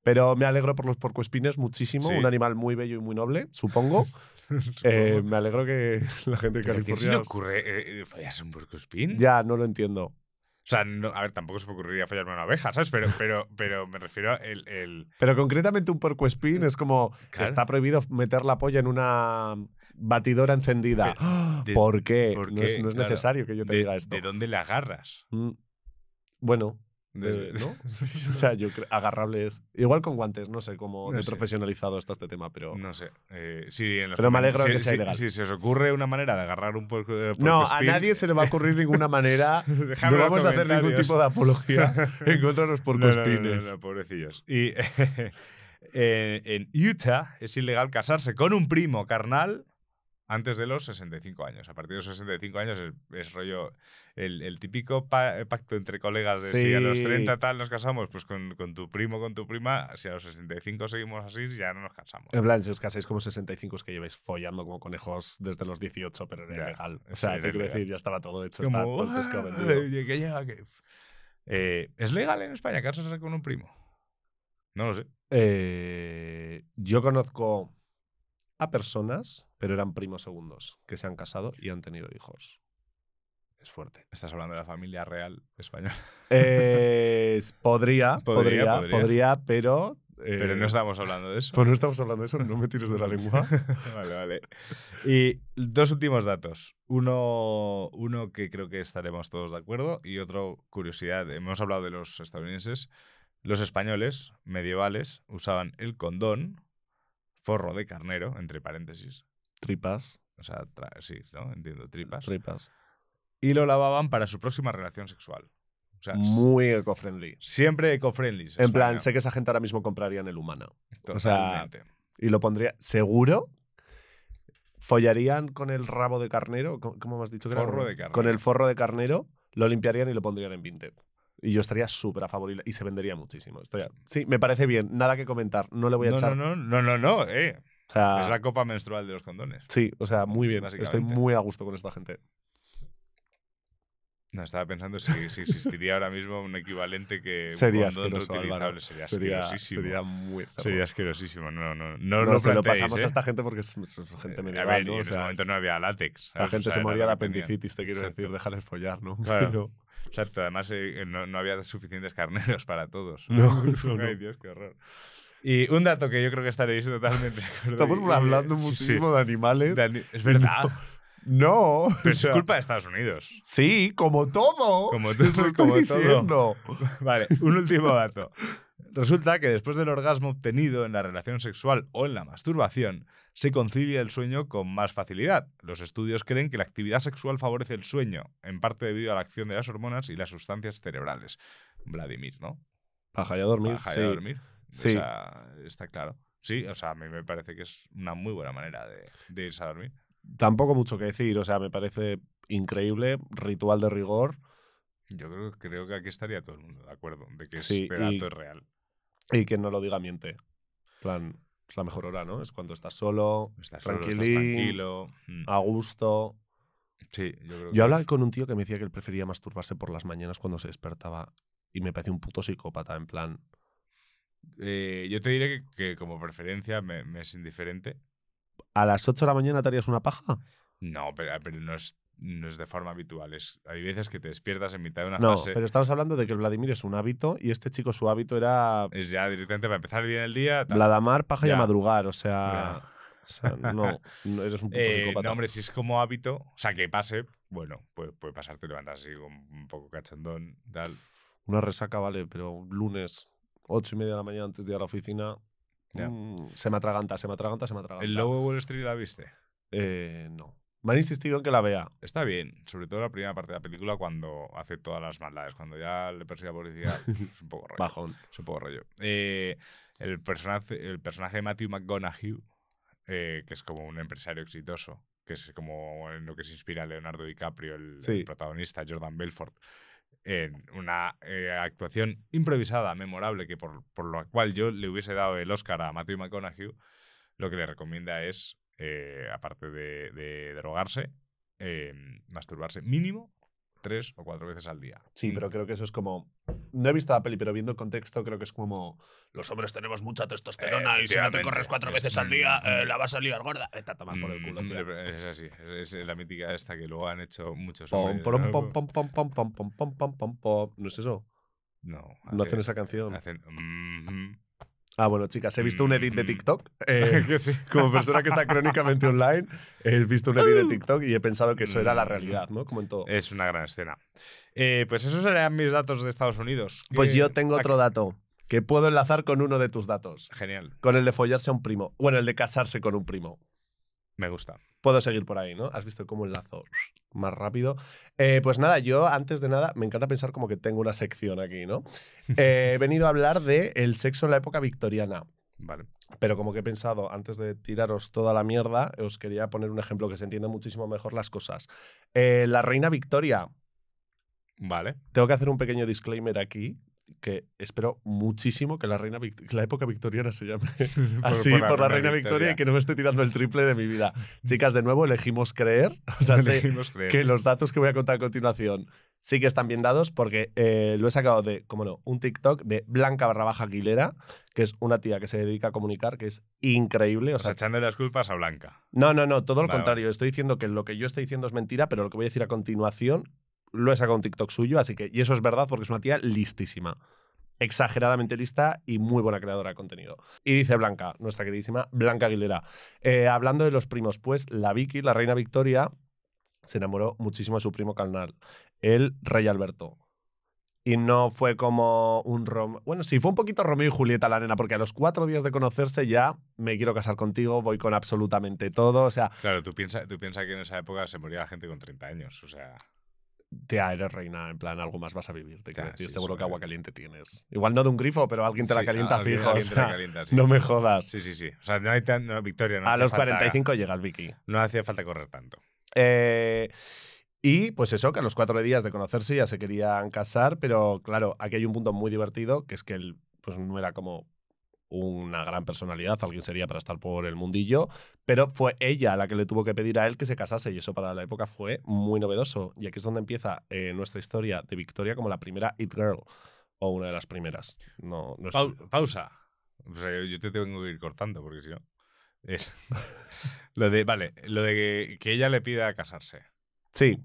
pero me alegro por los porcoespines muchísimo. Sí. Un animal muy bello y muy noble, supongo. Supongo. Eh, me alegro que la gente de ¿Pero a quién se California... le ocurre eh, follarse un puercoespín? Ya, no lo entiendo. O sea, no- a ver, tampoco se me ocurriría follarme una abeja, ¿sabes? Pero, pero, pero me refiero a el, el- Pero concretamente un puercoespín es como Claro. está prohibido meter la polla en una batidora encendida. Pero, ¡Ah! de- ¿Por qué? ¿por no es, no es Claro. necesario que yo te de, diga esto. de dónde le agarras. Mm. Bueno, de- ¿no? o sea, yo creo agarrable es. Igual con guantes, no sé cómo No de sé. profesionalizado está este tema, pero. No sé. eh, sí, en los Pero me alegro de que sea ilegal. Si se os ocurre una manera de agarrar un puerco, eh, No, a nadie se le va a ocurrir ninguna manera. no vamos a hacer ningún tipo de apología en contra de los porcoespines. no, pobrecillos. Y eh, en Utah es ilegal casarse con un primo carnal antes de los 65 años. A partir de los 65 años es, es rollo el, el típico pa- pacto entre colegas de si a los Sí. 30 tal nos casamos, pues con, con tu primo, con tu prima, si a los 65 seguimos así, ya no nos casamos. En plan, si os casáis como 65 es que lleváis follando como conejos desde los 18, pero era Ya, ilegal. O sí, sea, era te quiero decir, ya estaba todo hecho, Como, todo el pescado "Ah, que llega que-". Eh, ¿Es legal en España casarse con un primo? No lo sé. Eh, yo conozco a personas, pero eran primos segundos, que se han casado y han tenido hijos. Es fuerte. Estás hablando de la familia real española. Eh, podría, Podría, podría, podría. podría, pero eh, Pero no estamos hablando de eso. Pues no estamos hablando de eso, no me tires de la lengua. vale, vale. Y dos últimos datos. Uno, uno que creo que estaremos todos de acuerdo y otro, curiosidad. Hemos hablado de los estadounidenses. Los españoles medievales usaban el condón, forro de carnero, entre paréntesis. Tripas. O sea, sí, ¿no? Entiendo, tripas. Tripas. Y lo lavaban para su próxima relación sexual. O sea, Muy eco-friendly. siempre eco-friendly. En plan, sé que esa gente ahora mismo compraría en el humano. o sea, Totalmente. Y lo pondría. ¿Seguro? ¿Follarían con el rabo de carnero? ¿Cómo me has dicho que era? Forro de carnero. Con el forro de carnero, lo limpiarían y lo pondrían en Vinted. Y yo estaría súper a favor y- y se vendería muchísimo. Estoy a- Sí, me parece bien. Nada que comentar. No le voy a no, echar. no, no, no, no, no, eh. O sea, Es la copa menstrual de los condones. Sí, o sea, muy bien. Estoy muy a gusto con esta gente. No, estaba pensando si, si existiría ahora mismo un equivalente que Sería reutilizable. Sería, Sería, asquerosísimo. sería muy cerdo. Sería asquerosísimo. No, no, no, lo se lo planteéis, pasamos ¿eh? a esta gente porque es, es gente Eh, medieval, A ver, ¿no? O en ese momento no había látex. la gente O sea, se moría de apendicitis, te quiero Exacto. decir, déjales follar, ¿no? Claro. Pero- Exacto, además eh, no, no había suficientes carneros para todos. No. Ay, Dios, qué horror. Y un dato que yo creo que estaréis totalmente. Estamos hablando sí, sí. muchísimo de animales. De ani- Es verdad. No, Pero o es sea, culpa de Estados Unidos. Sí, como todo. Como todo, lo como todo. Vale, un último dato. Resulta que después del orgasmo obtenido en la relación sexual o en la masturbación, se concilia el sueño con más facilidad. Los estudios creen que la actividad sexual favorece el sueño, en parte debido a la acción de las hormonas y las sustancias cerebrales. Vladimir, ¿no? Paja y a dormir, Baja sí. y a dormir. Sí. O sea, está claro. Sí, o sea, a mí me parece que es una muy buena manera de, de irse a dormir. Tampoco mucho que decir, o sea, me parece increíble, ritual de rigor Yo creo, creo que aquí estaría todo el mundo de acuerdo de que Sí, este dato y- es real. y quien no lo diga miente. En plan, es la mejor hora, ¿no? Es cuando estás solo, Estás solo, estás tranquilo. Mm. a gusto. Sí, yo creo que Yo hablaba es- con un tío que me decía que él prefería masturbarse por las mañanas cuando se despertaba y me parece un puto psicópata, en plan, Eh, yo te diré que, que como preferencia me, me es indiferente. ¿a las 8 de la mañana te harías una paja? No, pero, pero no, es, no es de forma habitual. Es, hay veces que te despiertas en mitad de una No, fase. pero estamos hablando de que el Vladimir es un hábito y este chico su hábito era Es ya directamente para empezar bien el día. tal. Vladamar, paja y a madrugar, o sea, Ya. o sea, no, no eres un puto Eh, psicópata. no, hombre, si es como hábito, o sea, que pase, bueno, puede, puede pasar, te levantas así un, un poco cachondón, tal. Una resaca, vale, pero un lunes, ocho y media de la mañana antes de ir a la oficina, mm, se me atraganta, se me atraganta, se me atraganta. ¿El lobo de Wall Street la viste? Eh, no. Me han insistido en que la vea. Está bien, sobre todo la primera parte de la película cuando hace todas las maldades, cuando ya le persigue a la policía, pues, es un poco rollo. Bajón. Es un poco rollo. Eh, el, personaje, el personaje de Matthew McConaughey, eh, que es como un empresario exitoso, que es como en lo que se inspira Leonardo DiCaprio, el, protagonista, Jordan Belfort, en una eh, actuación improvisada, memorable, que por, por lo cual yo le hubiese dado el Oscar a Matthew McConaughey, lo que le recomienda es, eh, aparte de, drogarse, eh, masturbarse mínimo tres o cuatro veces al día. Sí, pero creo que eso es como. No he visto la peli, pero viendo el contexto, creo que es como. Los hombres tenemos mucha testosterona y si no te corres cuatro Es- veces al día, mm, eh, mm. la vas a liar gorda. Vete a tomar por el culo, Mm, tío. Es así, es, es la mítica esta que luego han hecho muchos Pom, hombres, ¿no? pom, pom, pom, pom, pom, pom, pom, pom, pom, pom. ¿No es eso? No, No hacen esa canción. hacen, mm, Ah, bueno, chicas, he visto un edit de Mm. TikTok. eh, sí. como persona que está crónicamente online, he visto un edit de TikTok y he pensado que eso era la realidad, ¿no? Como en todo. Es una gran escena. Eh, pues esos serían mis datos de Estados Unidos. Pues ¿Qué- yo tengo otro dato que puedo enlazar con uno de tus datos. Genial, Con el de follarse a un primo. Bueno, el de casarse con un primo. Me gusta. Puedo seguir por ahí, ¿no? ¿Has visto cómo enlazo más rápido? Eh, pues nada, yo antes de nada, me encanta pensar como que tengo una sección aquí, ¿no? Eh, he venido a hablar de el sexo en la época victoriana. Vale. Pero como que he pensado, antes de tiraros toda la mierda, os quería poner un ejemplo que se entienda muchísimo mejor las cosas. Eh, la reina Victoria, Vale. tengo que hacer un pequeño disclaimer aquí, que espero muchísimo que la, reina Vict- la época victoriana se llame así por, la, reina Victoria. y que no me esté tirando el triple de mi vida. Chicas, de nuevo elegimos creer. O sea, Elegimos creer. que los datos que voy a contar a continuación sí que están bien dados porque eh, lo he sacado de, como no, un TikTok de Blanca barra baja Aguilera, que es una tía que se dedica a comunicar, que es increíble. O O sea, echándole las culpas a Blanca. no, no, no, todo lo Vale, contrario. Estoy diciendo que lo que yo estoy diciendo es mentira, pero lo que voy a decir a continuación lo he sacado un TikTok suyo, así que, y eso es verdad porque es una tía listísima. exageradamente lista y muy buena creadora de contenido. Y dice Blanca, nuestra queridísima Blanca Aguilera, eh, hablando de los primos, pues la Vicky, la reina Victoria, se enamoró muchísimo de su primo carnal, el rey Alberto. Y no fue como un Rom... Bueno, sí, fue un poquito Romeo y Julieta la nena, porque a los cuatro días de conocerse ya me quiero casar contigo, voy con absolutamente todo. O sea, Claro, tú piensas tú que en esa época se moría la gente con 30 años. O sea, tía, eres reina, en plan, algo más vas a vivir, te quiero Ya, decir. sí, Seguro que agua caliente tienes. Igual no de un grifo, pero alguien te la sí, calienta alguien- fijo. o te sea, calienta, sí. No me jodas. Sí, sí, sí. O sea, no hay tan. no, Victoria, no a los falta- 45 llegas, Vicky. No hacía falta correr tanto. Eh, y pues eso, que a los cuatro días de conocerse ya se querían casar, pero claro, aquí hay un punto muy divertido, que es que él pues, no era como una gran personalidad, alguien sería para estar por el mundillo, pero fue ella la que le tuvo que pedir a él que se casase y eso para la época fue muy novedoso. Y aquí es donde empieza eh, nuestra historia de Victoria como la primera It Girl, o una de las primeras. No, no pausa. O sea, yo, yo te tengo que ir cortando porque si no. Es- lo de, vale, lo de que, que ella le pida casarse. Sí,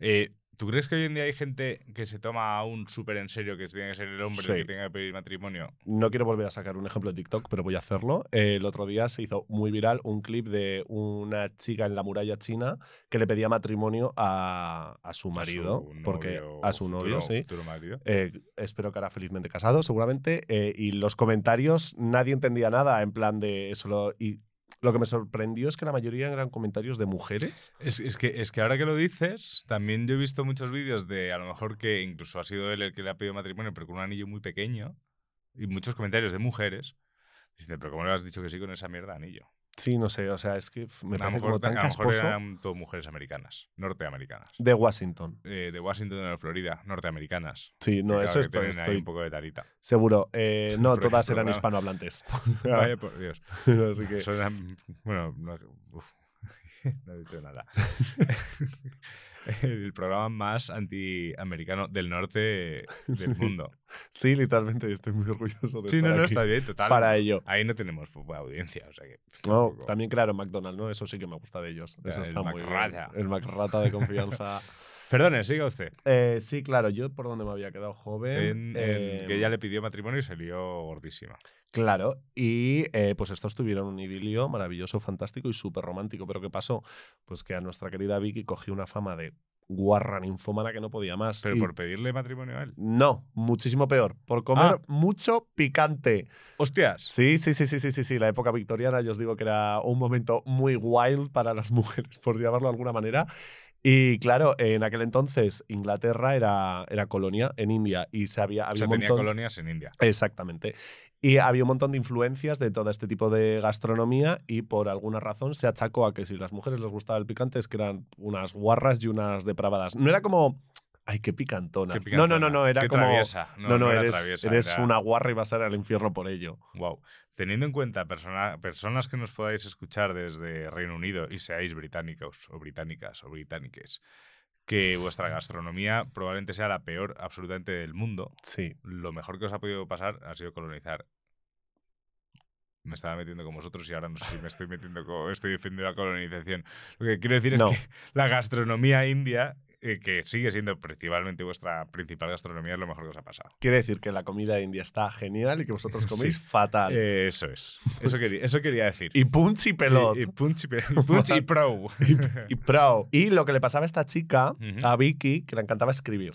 Eh, ¿Tú crees que hoy en día hay gente que se toma aún súper en serio que tiene que ser el hombre el Sí. que tenga que pedir matrimonio? No quiero volver a sacar un ejemplo de TikTok, pero voy a hacerlo. Eh, el otro día se hizo muy viral un clip de una chica en la muralla china que le pedía matrimonio a, a su marido, A su porque novio, a su futuro- novio, sí. marido. Eh, espero que ahora felizmente casado, seguramente. eh, y los comentarios, nadie entendía nada en plan de eso. Lo, y lo que me sorprendió es que la mayoría eran comentarios de mujeres. Es, es que, es que ahora que lo dices, también yo he visto muchos vídeos de a lo mejor que incluso ha sido él el que le ha pedido matrimonio, pero con un anillo muy pequeño. Y muchos comentarios de mujeres. Dicen, pero ¿cómo le has dicho que sí con esa mierda de anillo? Sí, no sé, o sea, es que me parece mejor, como tan a lo mejor casposo. eran todo mujeres americanas, norteamericanas. De Washington. Eh, de Washington o Florida, norteamericanas. Sí, no, eso claro, que estoy, estoy un poco de tarita. seguro. Eh, no, todas eran claro. hispanohablantes. Vaya por Dios. así que- bueno, no, uf, no he dicho nada. El programa más antiamericano del norte del mundo. Sí, literalmente estoy muy orgulloso de Sí, estar no, no, aquí está bien, total. para ello. Ahí no tenemos audiencia, o sea que. No, tampoco. también crearon McDonald's, ¿no? Eso sí que me gusta de ellos. Eso el está muy bien. El McRata de confianza. Perdone, siga usted. Eh, sí, claro, yo por donde me había quedado joven. En- en que ella le pidió matrimonio y se lió gordísima. Claro, y eh, pues estos tuvieron un idilio maravilloso, fantástico y súper romántico. Pero ¿qué pasó? Pues que a nuestra querida Vicky cogió una fama de guarra ninfómana que no podía más. Pero y- por pedirle matrimonio a él. No, muchísimo peor. Por comer Ah. mucho picante. ¡Hostias! Sí, sí, sí, sí, sí, sí, sí. La época victoriana, yo os digo que era un momento muy wild para las mujeres, por llamarlo de alguna manera. Y claro, en aquel entonces Inglaterra era, era colonia en India y se había, O había sea, un tenía montón. colonias en India. Exactamente. Y había un montón de influencias de todo este tipo de gastronomía y por alguna razón se achacó a que si las mujeres les gustaba el picante es que eran unas guarras y unas depravadas. No era como, ay, qué picantona. Qué No, no, no, picantona, no, era qué como... traviesa. No, no, era eres, traviesa, eres era- una guarra y vas a ir al infierno por ello. Wow. Teniendo en cuenta persona- personas que nos podáis escuchar desde Reino Unido y seáis británicos o británicas o britániques, que vuestra gastronomía probablemente sea la peor absolutamente del mundo, Sí. lo mejor que os ha podido pasar ha sido colonizar. Me estaba metiendo con vosotros y ahora no sé si me estoy metiendo con, estoy defendiendo la colonización. Lo que quiero decir No. es que la gastronomía india, eh, que sigue siendo principalmente vuestra principal gastronomía, es lo mejor que os ha pasado. Quiere decir que la comida india está genial y que vosotros coméis Sí. fatal. Eh, eso es. Eso quería, eso quería decir. y punch y pelot. Y, y punch y, pe- y punch y pro. y pro. Y lo que le pasaba a esta chica, Ujú. a Vicky, que le encantaba escribir.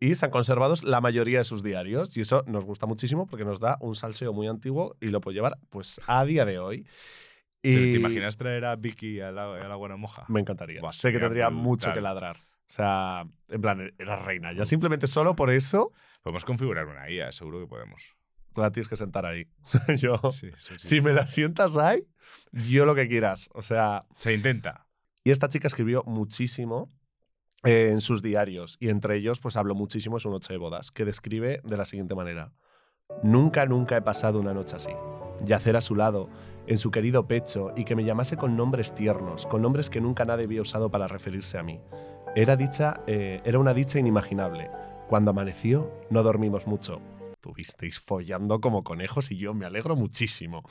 Y se han conservado la mayoría de sus diarios. Y eso nos gusta muchísimo porque nos da un salseo muy antiguo y lo puede llevar pues a día de hoy. Y ¿Te, imaginas traer a Vicky a la, a la buena moja? Me encantaría. Buah, sé que tendría mucho brutal. que ladrar. O sea, en plan, era reina. Ya simplemente solo por eso Podemos configurar una IA, seguro que podemos. tú la tienes que sentar ahí. yo, Sí, sí, sí. si me la sientas ahí, yo lo que quieras. O sea, Se intenta. Y esta chica escribió muchísimo eh, en sus diarios y entre ellos pues habló muchísimo de su noche de bodas, que describe de la siguiente manera. Nunca, nunca he pasado una noche así. Yacer a su lado, en su querido pecho y que me llamase con nombres tiernos, con nombres que nunca nadie había usado para referirse a mí. Era, dicha, eh, era una dicha inimaginable. Cuando amaneció, no dormimos mucho. Tuvisteis follando como conejos y yo me alegro muchísimo.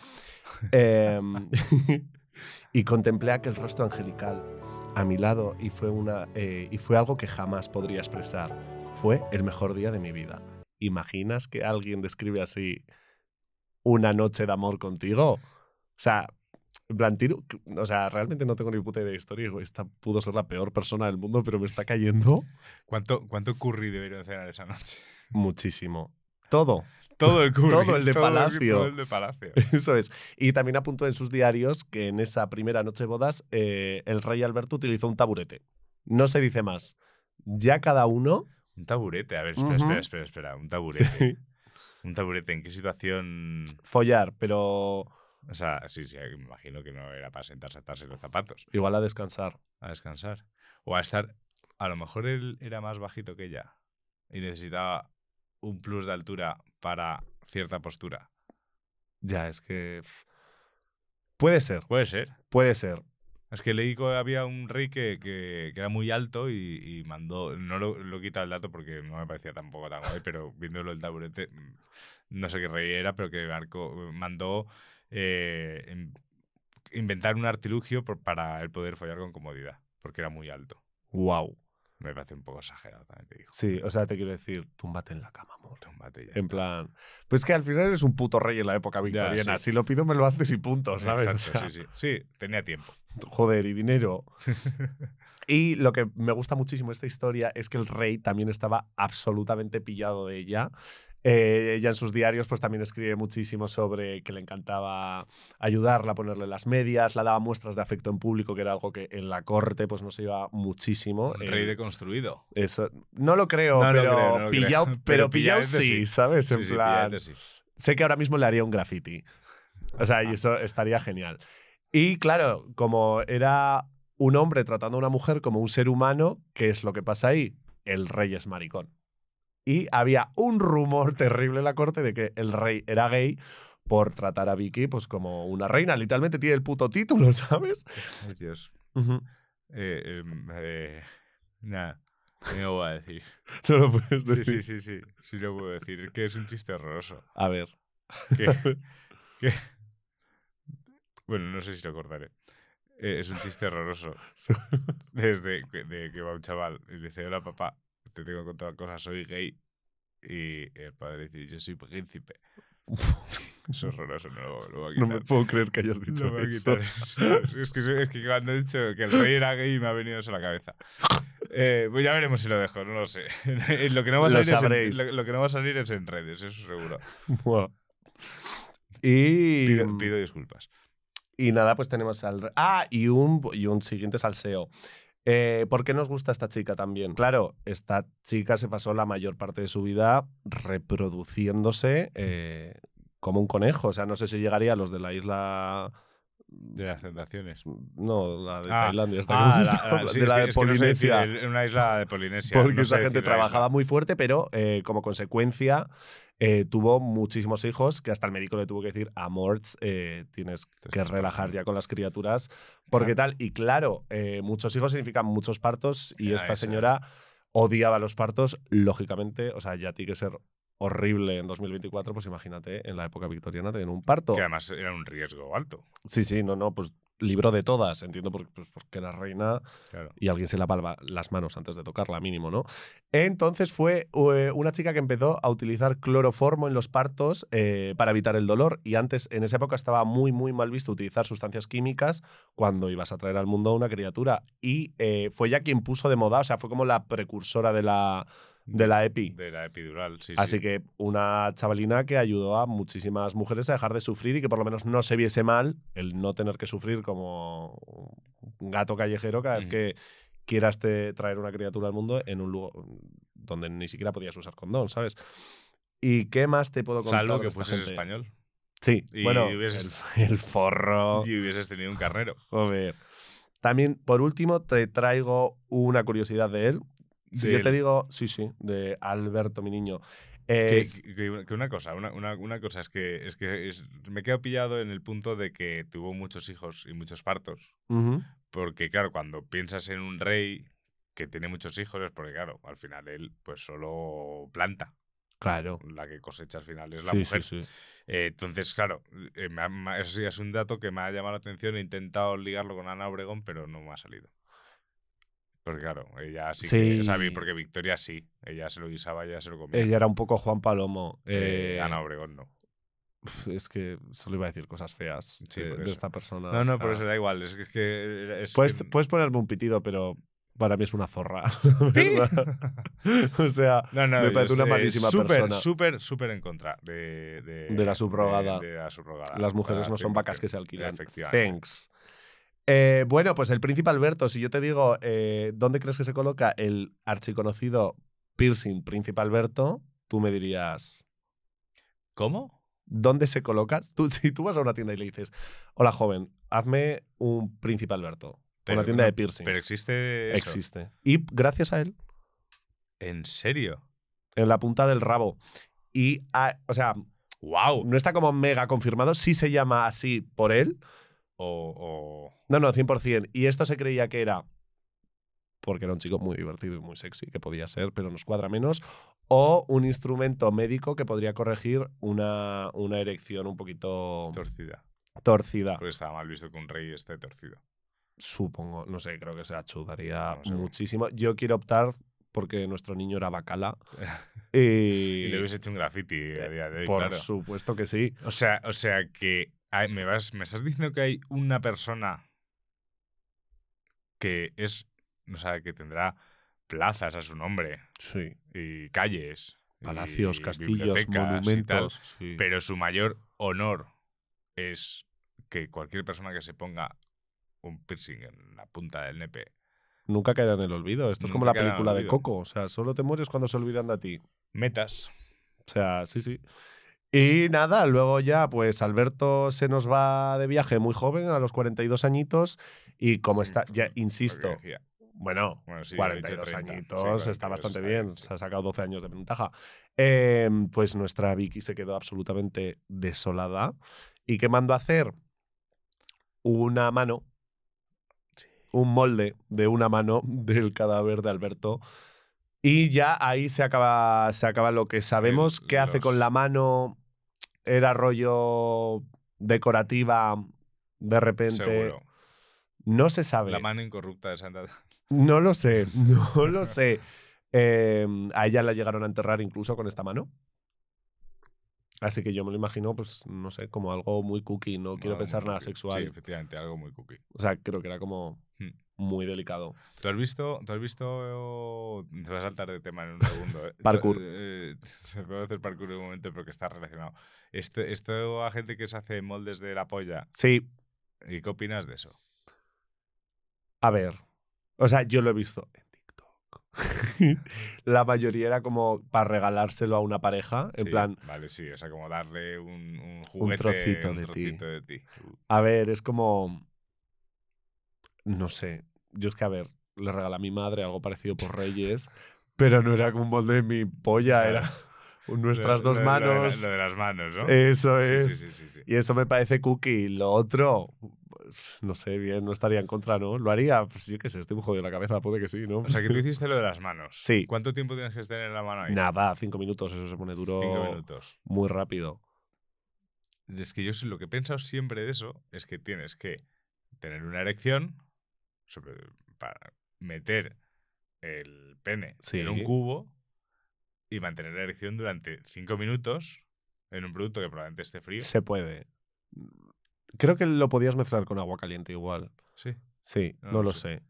Em, y contemplé aquel rostro angelical a mi lado y fue, una, eh, y fue algo que jamás podría expresar. Fue el mejor día de mi vida. ¿imaginas que alguien describe así una noche de amor contigo? O sea, plan, tiro- o sea, realmente no tengo ni puta idea de historia. Esta pudo ser la peor persona del mundo, pero me está cayendo ¿Cuánto, ¿Cuánto curry deberían cenar esa noche? muchísimo. Todo. Todo el curry. Todo el de todo Palacio. todo el de Palacio. Eso es. Y también apuntó en sus diarios que en esa primera noche de bodas eh, el rey Alberto utilizó un taburete. No se dice más. Ya cada uno. Un taburete. A ver, espera, espera, espera, espera. Un taburete. Un taburete. ¿En qué situación? follar, pero O sea, sí, sí, me imagino que no era para sentarse a atarse los zapatos, igual a descansar. a descansar. O a estar. A lo mejor él era más bajito que ella y necesitaba un plus de altura para cierta postura. Ya, es que. Puede ser, Puede ser. puede ser. Es que leí que había un rey que, que- que era muy alto y, y mandó. No lo, lo he quitado el dato porque no me parecía tampoco tan guay, pero viéndolo el taburete, mm, no sé qué rey era, pero que marcó- mandó eh, in- inventar un artilugio por- para el poder follar con comodidad, porque era muy alto. Wow. Me parece un poco exagerado, también te digo. Sí, o sea, te quiero decir, túmbate en la cama, amor. Tómate ya En está. plan. Pues que al final eres un puto rey en la época victoriana. sí. Si lo pido, me lo haces y punto, ¿sabes? O Exacto, sea, sí, sí. Sí, tenía tiempo. Joder, y dinero. Y lo que me gusta muchísimo de esta historia es que el rey también estaba absolutamente pillado de ella. Eh, ella en sus diarios pues también escribe muchísimo sobre que le encantaba ayudarla, ponerle las medias, la daba muestras de afecto en público, que era algo que en la corte pues no se iba muchísimo. Eh, rey deconstruido. eso, no lo creo, No lo pero, creo, no lo creo. Pero sí, sí. ¿sabes? En Sí, sí, plan, píllate, sí. sé que ahora mismo le haría un graffiti. O sea, y eso estaría genial. Y claro, como era un hombre tratando a una mujer como un ser humano, ¿qué es lo que pasa ahí? El rey es maricón. Y había un rumor terrible en la corte de que el rey era gay por tratar a Vicky pues como una reina. Literalmente tiene el puto título, ¿sabes? Ay, Dios. Eh, em, eh, nada, ¿qué me voy a decir? No lo puedes Sí, decir. sí, sí, sí, sí lo puedo decir. Es que es un chiste horroroso. A ver. Que, que- Bueno, no sé si lo cortaré. Eh, es un chiste horroroso. Desde que, de que va un chaval y le dice, hola papá, te tengo que contar una cosa, soy gay. Y el padre dice, yo soy príncipe. Es horroroso, no lo, lo voy a No quitar. me puedo creer que hayas dicho a eso. Es que, es que cuando he dicho que el rey era gay me ha venido eso a la cabeza. Eh, pues ya veremos si lo dejo, no lo sé. lo, que no va a Lo salir. Es en, lo, lo que no va a salir es en redes, eso seguro. Buah. Y... Pido, pido disculpas. Y nada, pues tenemos al. Ah, y un, y un siguiente salseo. Eh, ¿Por qué nos gusta esta chica también? Claro, esta chica se pasó la mayor parte de su vida reproduciéndose eh, como un conejo. O sea, no sé si llegaría a los de la isla. De las tentaciones. No, la de Ah, Tailandia. Esta, Ah, ¿cómo se la- ah, sí, de la de es que no sé decir, Polinesia. una isla de Polinesia. porque no esa gente la trabajaba muy fuerte, pero eh, como consecuencia eh, tuvo muchísimos hijos que hasta el médico le tuvo que decir, amor, eh, tienes que relajar pasando". ya con las criaturas, porque Claro. tal. Y claro, eh, muchos hijos significan muchos partos y Ya, esta señora odiaba los partos, lógicamente, o sea, ya tiene que ser horrible en 2024, pues imagínate en la época victoriana tener un parto. Que además era un riesgo alto. Sí, sí, no, no, pues libro de todas, entiendo por- pues, porque era reina Claro. y alguien se lava las manos antes de tocarla, mínimo, ¿no? Entonces fue eh, una chica que empezó a utilizar cloroformo en los partos eh, para evitar el dolor y antes, en esa época, estaba muy, muy mal visto utilizar sustancias químicas cuando ibas a traer al mundo a una criatura y eh, fue ella quien puso de moda, o sea, fue como la precursora de la, de la EPI. De la epidural, sí. Así sí. que una chavalina que ayudó a muchísimas mujeres a dejar de sufrir y que por lo menos no se viese mal el no tener que sufrir como un gato callejero cada vez que quieras te- traer una criatura al mundo en un lugar donde ni siquiera podías usar condón, ¿sabes? ¿Y qué más te puedo contar? Salvo que gente? español Sí, Y bueno, hubieses- el, el forro. y hubieses tenido un carnero. Joder. También, por último, te traigo una curiosidad de él. Si yo te digo, sí, sí, de Alberto, mi niño. Que, Es- que- que una cosa, una, una- una cosa es que, es que es- me he quedado pillado en el punto de que tuvo muchos hijos y muchos partos. Porque, claro, cuando piensas en un rey que tiene muchos hijos, es porque, claro, al final él pues solo planta. Claro. La que cosecha al final es la Sí, mujer. sí, sí. Eh, entonces, claro, eh, me ha- me ha- ese es un dato que me ha llamado la atención. He intentado ligarlo con Ana Obregón, pero no me ha salido. Porque claro, ella sí, Sí. que. Porque Victoria sí. Ella se lo guisaba, ella se lo comía. Ella era un poco Juan Palomo. Eh, eh, Ana Obregón no. Es que solo iba a decir cosas feas Sí, de, de esta persona. No, no, por eso da igual. Es que. es que es Puedes, que- puedes ponerme un pitido, pero para mí es una zorra. O sea, No, no, Me parece una malísima súper, persona. Súper, súper en contra de, de, De la subrogada. De, de la subrogada. las mujeres Al no son 100%. vacas que se alquilan. Efectivamente. Thanks. Eh, bueno, pues el príncipe Alberto, si yo te digo, eh, ¿dónde crees que se coloca el archiconocido piercing príncipe Alberto? Tú me dirías, ¿Cómo? ¿dónde se coloca? Tú, si tú vas a una tienda y le dices, hola joven, hazme un príncipe Alberto. Pero una tienda de piercings. Pero existe. Eso. Existe. Y gracias a él, ¿En serio? en la punta del rabo. Y, ah, o sea, ¡Wow! no está como mega confirmado, sí se llama así por él. O, o- No, no, 100%. Y esto se creía que era porque era un chico muy divertido y muy sexy, que podía ser, pero nos cuadra menos, o un instrumento médico que podría corregir una, una erección un poquito torcida. torcida. Porque estaba mal visto que un rey esté torcido. Supongo, no sé, creo que se ayudaría No sé. muchísimo. Yo quiero optar porque nuestro niño era bacala. y, Y le hubiese hecho un graffiti a día de hoy, por claro. supuesto que sí. O sea, o sea que me, vas, me estás diciendo que hay una persona que es, o sea, que tendrá plazas a su nombre Sí. y calles, y Palacios, castillos, tal, monumentos. sí. pero su mayor honor es que cualquier persona que se ponga un piercing en la punta del nepe Nunca caerá en el olvido. Esto es como la película de. Coco. O sea, solo te mueres cuando se olvidan de ti. metas. O sea, sí, sí. Y nada, luego ya, pues Alberto se nos va de viaje muy joven, a los 42 añitos, y como está, ya insisto, bueno, bueno, sí, yo he dicho 42 30. Sí, añitos, 42 está bastante está bien, se ha sacado 12 años de ventaja. Eh, pues nuestra Vicky se quedó absolutamente desolada. ¿Y qué mandó a hacer? Una mano, un molde de una mano del cadáver de Alberto. Y ya ahí se acaba, se acaba lo que sabemos. El- ¿Qué hace con la mano? Era rollo decorativa, de repente. Seguro. No se sabe. La mano incorrupta de Santa. No lo sé, no lo sé. Eh, a ella la llegaron a enterrar incluso con esta mano. Así que yo me lo imagino, pues, no sé, como algo muy cookie. No quiero Algo pensar nada cookie. sexual. Sí, efectivamente, algo muy cookie. O sea, creo que era como Hmm. Muy delicado. ¿Tú has visto, tú has visto, te vas a saltar de tema en un segundo. ¿eh? Parkour. eh, se puede hacer parkour en un momento, pero que está relacionado. Este, esto a gente que se hace moldes de la polla. Sí, ¿Y qué opinas de eso? a ver. O sea, yo lo he visto en TikTok. la mayoría era como para regalárselo a una pareja. En Sí, plan, Vale, sí, o sea, como darle un, un juguete, trocito un de trocito de ti. A ver, es como. No sé. Yo es que, a ver, le regalé a mi madre algo parecido por Reyes, pero no era como un molde de mi polla, era nuestras lo- dos lo- lo de la- manos. Lo de, las manos, ¿no? Eso es. Sí, sí, sí, sí. Y eso me parece cookie. Lo otro, no sé, bien, no estaría en contra, ¿no? Lo haría, pues yo qué sé, estoy muy jodido de la cabeza, puede que sí, ¿no? O sea, que tú hiciste lo de las manos. Sí. ¿Cuánto tiempo tienes que tener la mano ahí? Nada, cinco minutos, eso se pone duro Cinco minutos. muy rápido. Es que yo lo que he pensado siempre de eso es que tienes que tener una erección sobre, para meter el pene Sí. en un cubo y mantener la erección durante cinco minutos en un producto que probablemente esté frío. Se puede. Creo que lo podías mezclar con agua caliente igual. Sí. Sí, No no, lo lo sé. sé.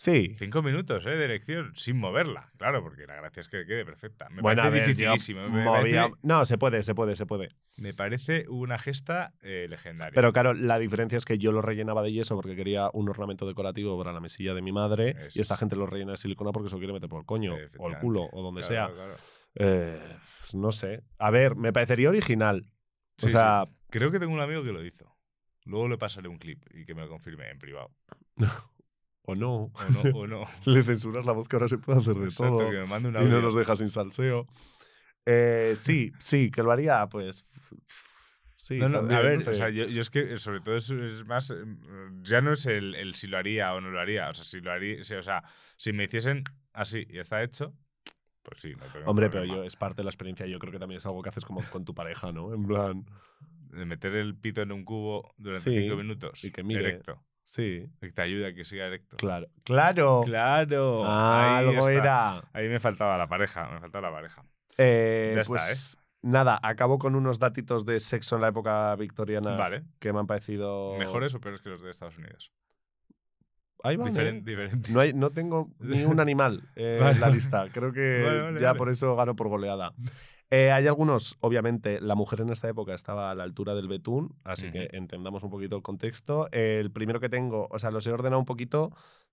Sí. Cinco minutos ¿eh? de erección sin moverla. Claro, porque la gracia es que quede perfecta. Me bueno, parece ver, yo dificilísimo. Me, movía- parece, No, se puede, se puede, se puede. me parece una gesta eh, legendaria. Pero claro, la diferencia es que yo lo rellenaba de yeso porque quería un ornamento decorativo para la mesilla de mi madre Eso y esta es. gente lo rellena de silicona porque se lo quiere meter por el coño o el culo o donde sea. Claro. Eh, no sé. A ver, me parecería original. Sí, o sea, sí. creo que tengo un amigo que lo hizo. Luego le pasaré un clip y que me lo confirme en privado. o no. O no, o no. Le censuras la voz que ahora se puede hacer de Exacto, todo. que me mande un Y no nos deja sin salseo. Eh, sí, sí, que lo haría, pues. Sí, No, no, también, a ver, no sé. o sea, yo, yo es que sobre todo es, es más, eh, ya no es el, el si lo haría o no lo haría, o sea, si lo haría, si- o sea, si me hiciesen así y está hecho, pues sí, no tengo Hombre, pero yo, es parte de la experiencia. Yo creo que también es algo que haces como con tu pareja, ¿no? En plan. De meter el pito en un cubo durante Sí, cinco minutos. y que mire. Directo. Sí, Que te ayuda a que siga erecto. claro. ¡Claro! Claro. Ah, ahí algo está. era. Ahí me faltaba la pareja, me faltaba la pareja. Eh, Ya está, pues nada, acabo con unos datitos de sexo en la época victoriana Vale. que me han parecido. ¿Mejores o peores que los de Estados Unidos? Ahí van, ¿eh? Diferen- diferente. No, hay, no tengo ni un animal eh, Vale, en la lista. Creo que Vale, ya por eso gano por goleada. Eh, hay algunos, obviamente, la mujer en esta época estaba a la altura del betún, así que entendamos un poquito el contexto. El primero que tengo, o sea, los he ordenado un poquito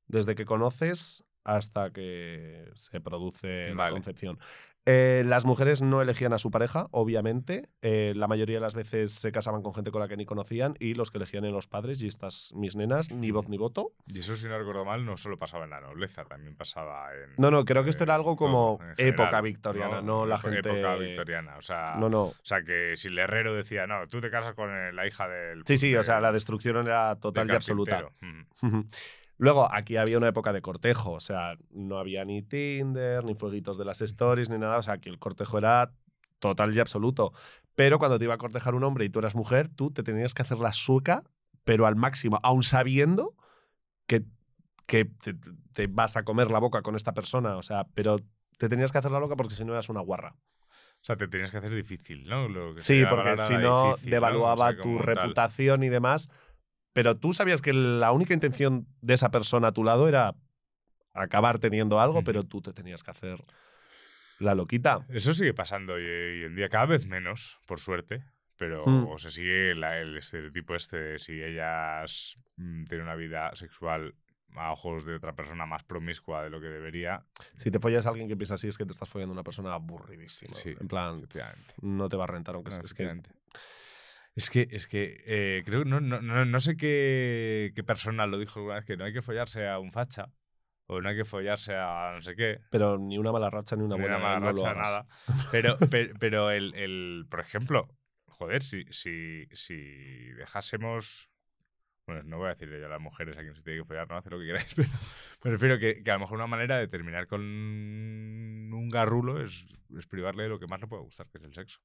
desde que conoces hasta que se produce la concepción. Eh, las mujeres no elegían a su pareja, obviamente. Eh, la mayoría de las veces se casaban con gente con la que ni conocían y los que elegían eran los padres y estas mis nenas, ni voz ni voto. Y eso, si no recuerdo mal, no solo pasaba en la nobleza, también pasaba en. No, no, creo que esto era algo como general, época victoriana, no, la gente. Época victoriana. O sea, No, no. o sea, que si el herrero decía, no, tú te casas con eh, la hija del. Sí, sí, o sea, la destrucción era total y absoluta. Luego, aquí había una época de cortejo, o sea, no había ni Tinder, ni fueguitos de las stories, ni nada, o sea, aquí el cortejo era total y absoluto. Pero cuando te iba a cortejar un hombre y tú eras mujer, tú te tenías que hacer la sueca, pero al máximo, aun sabiendo que, que te, te vas a comer la boca con esta persona, o sea, pero te tenías que hacer la loca porque si no eras una guarra. O sea, te tenías que hacer difícil, ¿no? Lo que Sí, porque si no, devaluaba O sea, tu tal. reputación y demás. Pero tú sabías que la única intención de esa persona a tu lado era acabar teniendo algo, pero tú te tenías que hacer la loquita. Eso sigue pasando hoy, en día, cada vez menos, por suerte. Pero Hmm. se sigue la- el estereotipo este de si ellas mm, tienen una vida sexual a ojos de otra persona más promiscua de lo que debería. Si te follas a alguien que piensa así, es que te estás follando a una persona aburridísima. Sí, en plan, no te va a rentar, aunque No, es, es que es-. Es que, es que eh, creo no, no, no, no sé qué, qué persona lo dijo alguna vez que no hay que follarse a un facha o no hay que follarse a no sé qué. Pero ni una mala racha ni una ni buena una mala no racha, nada. Pero, pero, pero el, el, por ejemplo, joder, si, si, si dejásemos. Bueno, no voy a decirle ya a las mujeres a quien se tiene que follar, no hace lo que queráis, pero me refiero que, que a lo mejor una manera de terminar con un garrulo es, es privarle de lo que más le puede gustar, que es el sexo.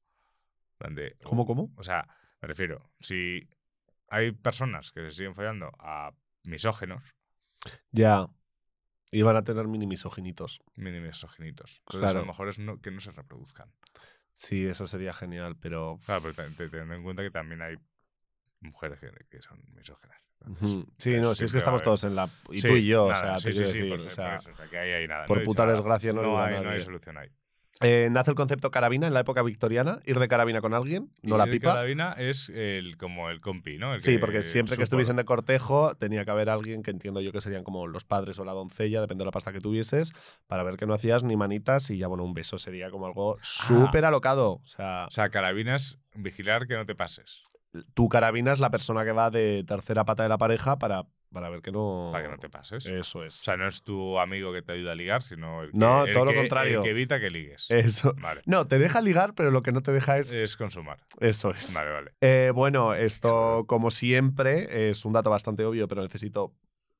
En plan de- ¿Cómo, cómo? o sea, me refiero, si hay personas que se siguen follando a misógenos, Ya. Iban a tener mini misoginitos. mini misogenitos, entonces Claro. a lo mejor es no- que no se reproduzcan. Sí, eso sería genial, pero. Claro, pero te- te- teniendo en cuenta que también hay mujeres que, que son misógenas. Entonces. Sí, no, si es que estamos haber- todos en la. Y Sí, tú y yo, o nada, sea, sí, sí, decir, por o sea, por eso, o sea, que ahí hay nada. por no puta desgracia no no hay, no hay nadie. solución ahí. Eh, nace el concepto carabina en la época victoriana, ir de carabina con alguien, no Y la pipa. carabina es el, como el compi, ¿no? El Sí, que porque siempre que estuviesen de cortejo tenía que haber alguien que entiendo yo que serían como los padres o la doncella, depende de la pasta que tuvieses, para ver que no hacías ni manitas y ya, bueno, un beso sería como algo súper alocado. O sea, O sea, carabinas, vigilar que no te pases. tu carabina es la persona que va de tercera pata de la pareja para, para ver que no... Para que no te pases. Eso es. O sea, no es tu amigo que te ayuda a ligar, sino el que, No, el todo lo contrario. El que evita que ligues. Eso. Vale. No, te deja ligar, pero lo que no te deja es... Es consumar. Eso es. Vale, vale. Eh, bueno, esto, como siempre, es un dato bastante obvio, pero necesito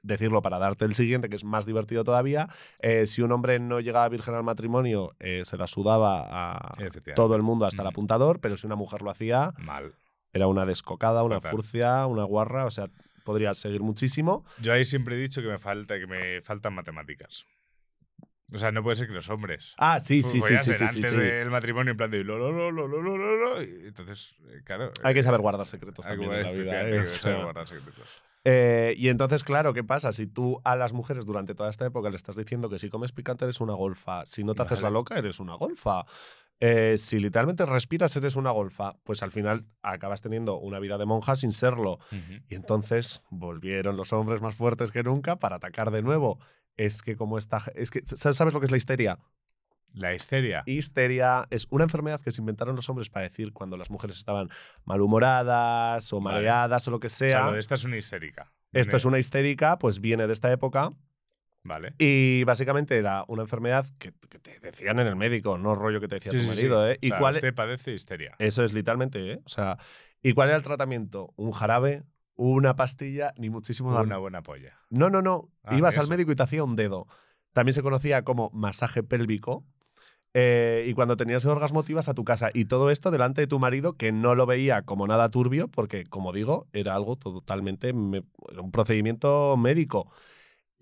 decirlo para darte el siguiente, que es más divertido todavía. Eh, si un hombre no llegaba virgen al matrimonio, eh, se la sudaba a todo el mundo hasta el apuntador, pero si una mujer lo hacía, Mal. era una descocada, una furcia, una guarra, o sea, podría seguir muchísimo. Yo ahí siempre he dicho que me falta, que me faltan matemáticas. O sea, no puede ser que los hombres. Ah, sí, sí, sí, sí, sí, antes sí, sí. del matrimonio en plan de lo, lo, lo, lo, lo, lo, lo, entonces, eh, claro. Hay que eh, saber guardar secretos también. Hay saber guardar secretos. Eh, y entonces, claro, ¿qué pasa? Si tú a las mujeres durante toda esta época le estás diciendo que si comes picante eres una golfa, si no te haces la loca eres una golfa, eh, si literalmente respiras eres una golfa, pues al final acabas teniendo una vida de monja sin serlo. Y entonces volvieron los hombres más fuertes que nunca para atacar de nuevo. Es que como esta... Es que, ¿Sabes lo que es la histeria? La histeria. Histeria es una enfermedad que se inventaron los hombres para decir cuando las mujeres estaban malhumoradas o Vale. mareadas o lo que O sea, lo de esta es una histérica. Esto es una histérica, pues viene de esta época Vale. y básicamente era una enfermedad que, que te decían en el médico, no rollo que te decía Sí, tu marido, sí. ¿eh? O ¿Y sea, cuál Usted padece histeria. Eso es literalmente, ¿eh? O sea, ¿y cuál era el tratamiento? ¿Un jarabe? ¿Una pastilla? Ni muchísimo Una buena polla. No, no, no. Ah, Ibas al médico y te hacía un dedo. También se conocía como masaje pélvico. Eh, y cuando tenías el orgasmo te ibas a tu casa. Y todo esto delante de tu marido, que no lo veía como nada turbio, porque, como digo, era algo totalmente. un procedimiento médico.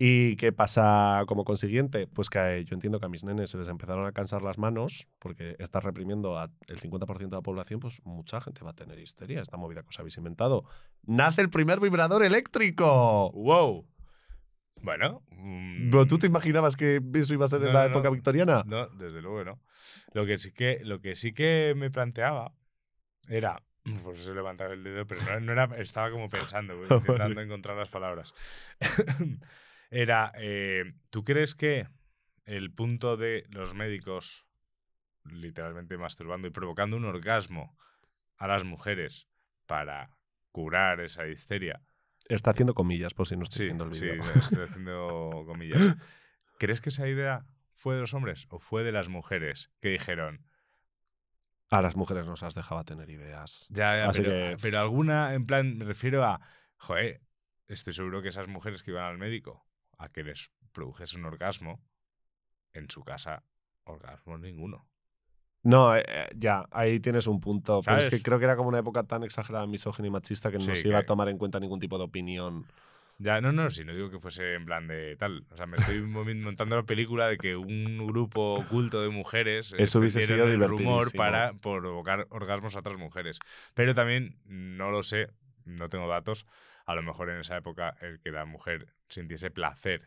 ¿Y qué pasa como consiguiente? Pues que yo entiendo que a mis nenes se les empezaron a cansar las manos, porque estás reprimiendo al 50% de la población, pues mucha gente va a tener histeria. Esta movida que os habéis inventado. ¡Nace el primer vibrador eléctrico! ¡Wow! Bueno. mm, ¿Pero ¿Tú te imaginabas que eso iba a ser en No, la no, no. época victoriana? No, desde luego no. Lo que sí que, lo que, sí que me planteaba era. Pues se levantaba el dedo, pero no, no era. Estaba como pensando, güey, intentando encontrar las palabras. Era. eh, ¿Tú crees que el punto de los médicos literalmente masturbando y provocando un orgasmo a las mujeres para curar esa histeria? Está haciendo comillas, por si no estoy Sí, viendo el sí, vídeo. estoy haciendo comillas. ¿Crees que esa idea fue de los hombres o fue de las mujeres que dijeron, A las mujeres nos has dejado tener ideas. ya, ya, Así pero, que- pero alguna, en plan, me refiero a, joder, estoy seguro que esas mujeres que iban al médico a que les produjese un orgasmo, en su casa, orgasmo ninguno. No, eh, eh, ya, ahí tienes un punto. Pero es que creo que era como una época tan exagerada misógina y machista que no Sí, se iba a tomar en cuenta ningún tipo de opinión. Ya, no, no, si no digo que fuese en plan de tal. O sea, me estoy montando la película de que un grupo oculto de mujeres Eso hubiese sido el rumor para provocar orgasmos a otras mujeres. Pero también, no lo sé, no tengo datos. A lo mejor en esa época el que la mujer sintiese placer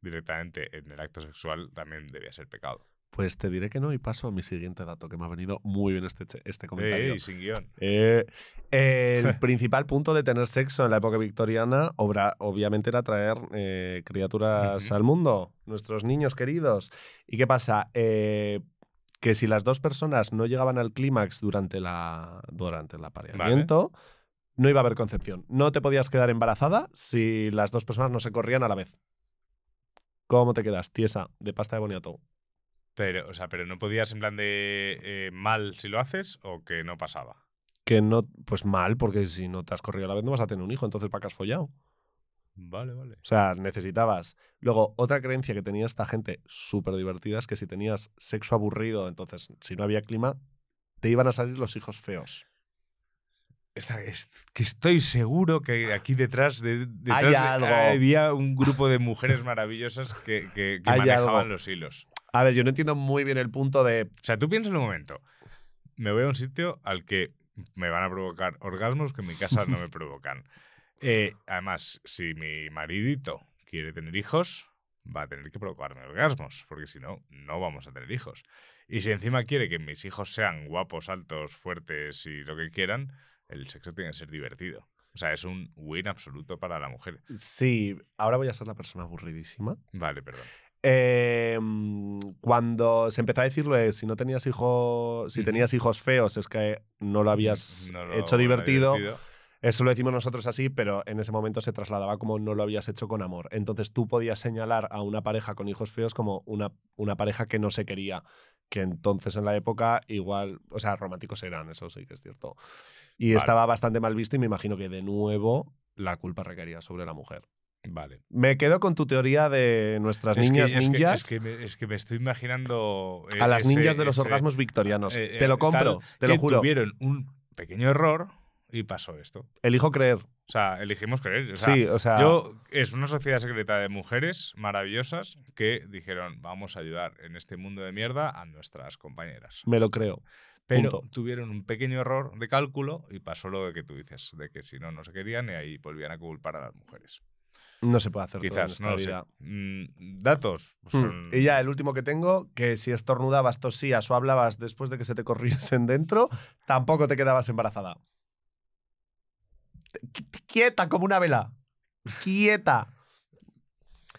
directamente en el acto sexual también debía ser pecado. Pues te diré que no y paso a mi siguiente dato, que me ha venido muy bien este, este comentario. Ey, sin guion. Eh, el principal punto de tener sexo en la época victoriana, obra- obviamente, era traer eh, criaturas al mundo, nuestros niños queridos. ¿Y qué pasa? Eh, que si las dos personas no llegaban al clímax durante, la, durante el apareamiento, no iba a haber concepción. No te podías quedar embarazada si las dos personas no se corrían a la vez. ¿Cómo te quedas? Tiesa, de pasta de boniato. Pero, o sea, pero no podías en plan de eh, mal si lo haces o que no pasaba. Que no, pues mal, porque si no te has corrido a la vez no vas a tener un hijo, entonces ¿para qué has follado? Vale, vale. O sea, necesitabas. Luego, otra creencia que tenía esta gente súper divertida es que si tenías sexo aburrido, entonces si no había clima, te iban a salir los hijos feos. Que estoy seguro que aquí detrás, de, detrás Hay algo. había un grupo de mujeres maravillosas que, que- que manejaban algo. los hilos. A ver, yo no entiendo muy bien el punto de. O sea, tú piensas en un momento, me voy a un sitio al que me van a provocar orgasmos que en mi casa no me provocan. Eh, además, si mi maridito quiere tener hijos, va a tener que provocarme orgasmos, porque si no, no vamos a tener hijos. Y si encima quiere que mis hijos sean guapos, altos, fuertes y lo que quieran, el sexo tiene que ser divertido. O sea, es un win absoluto para la mujer. Sí, ahora voy a ser la persona aburridísima. Vale, perdón. Eh, mm, cuando se empezó a decirlo de si no tenías hijos, si tenías hijos feos, es que no lo habías No lo- hecho no divertido. Eso lo decimos nosotros así, pero en ese momento se trasladaba como no lo habías hecho con amor. Entonces tú podías señalar a una pareja con hijos feos como una, una pareja que no se quería. Que entonces en la época igual, o sea, románticos eran, eso sí que es cierto. Y Vale. estaba bastante mal visto y me imagino que de nuevo la culpa recaería sobre la mujer. Vale. Me quedo con tu teoría de nuestras Es que- niñas es que- ninjas. Es que, me, es que me estoy imaginando. eh, a las ese- ninjas de los ese- orgasmos victorianos. eh, te lo eh, compro, tal, te lo que juro. Tuvieron un pequeño error y pasó esto. Elijo creer. O sea, elegimos creer. O sea, sí, o sea. Yo, es una sociedad secreta de mujeres maravillosas que dijeron, vamos a ayudar en este mundo de mierda a nuestras compañeras. Me lo creo. Pero punto. tuvieron un pequeño error de cálculo y pasó lo que tú dices, de que si no, no se querían y ahí volvían a culpar a las mujeres. No se puede hacer todo en Quizás, esta no sé. vida. Mm, datos. pues son- Y ya, el último que tengo, que si estornudabas, tosías o hablabas después de que se te corriesen dentro, tampoco te quedabas embarazada. Qui- Quieta como una vela. Quieta.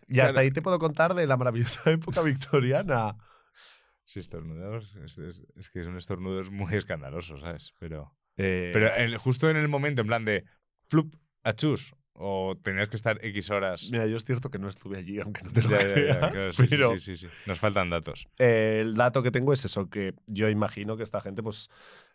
Y Claro. hasta ahí te puedo contar de la maravillosa época victoriana. Si estornudamos, es, es- es que son estornudos muy escandalosos, ¿sabes? Pero, Eh, pero el- justo en el momento, en plan de flup, achus, o tenías que estar X horas. Mira, yo es cierto que no estuve allí, aunque no te lo Ya, ya, ya, creas, claro, sí, sí, pero sí, sí, sí. Nos faltan datos. eh, el dato que tengo es eso, que yo imagino que esta gente pues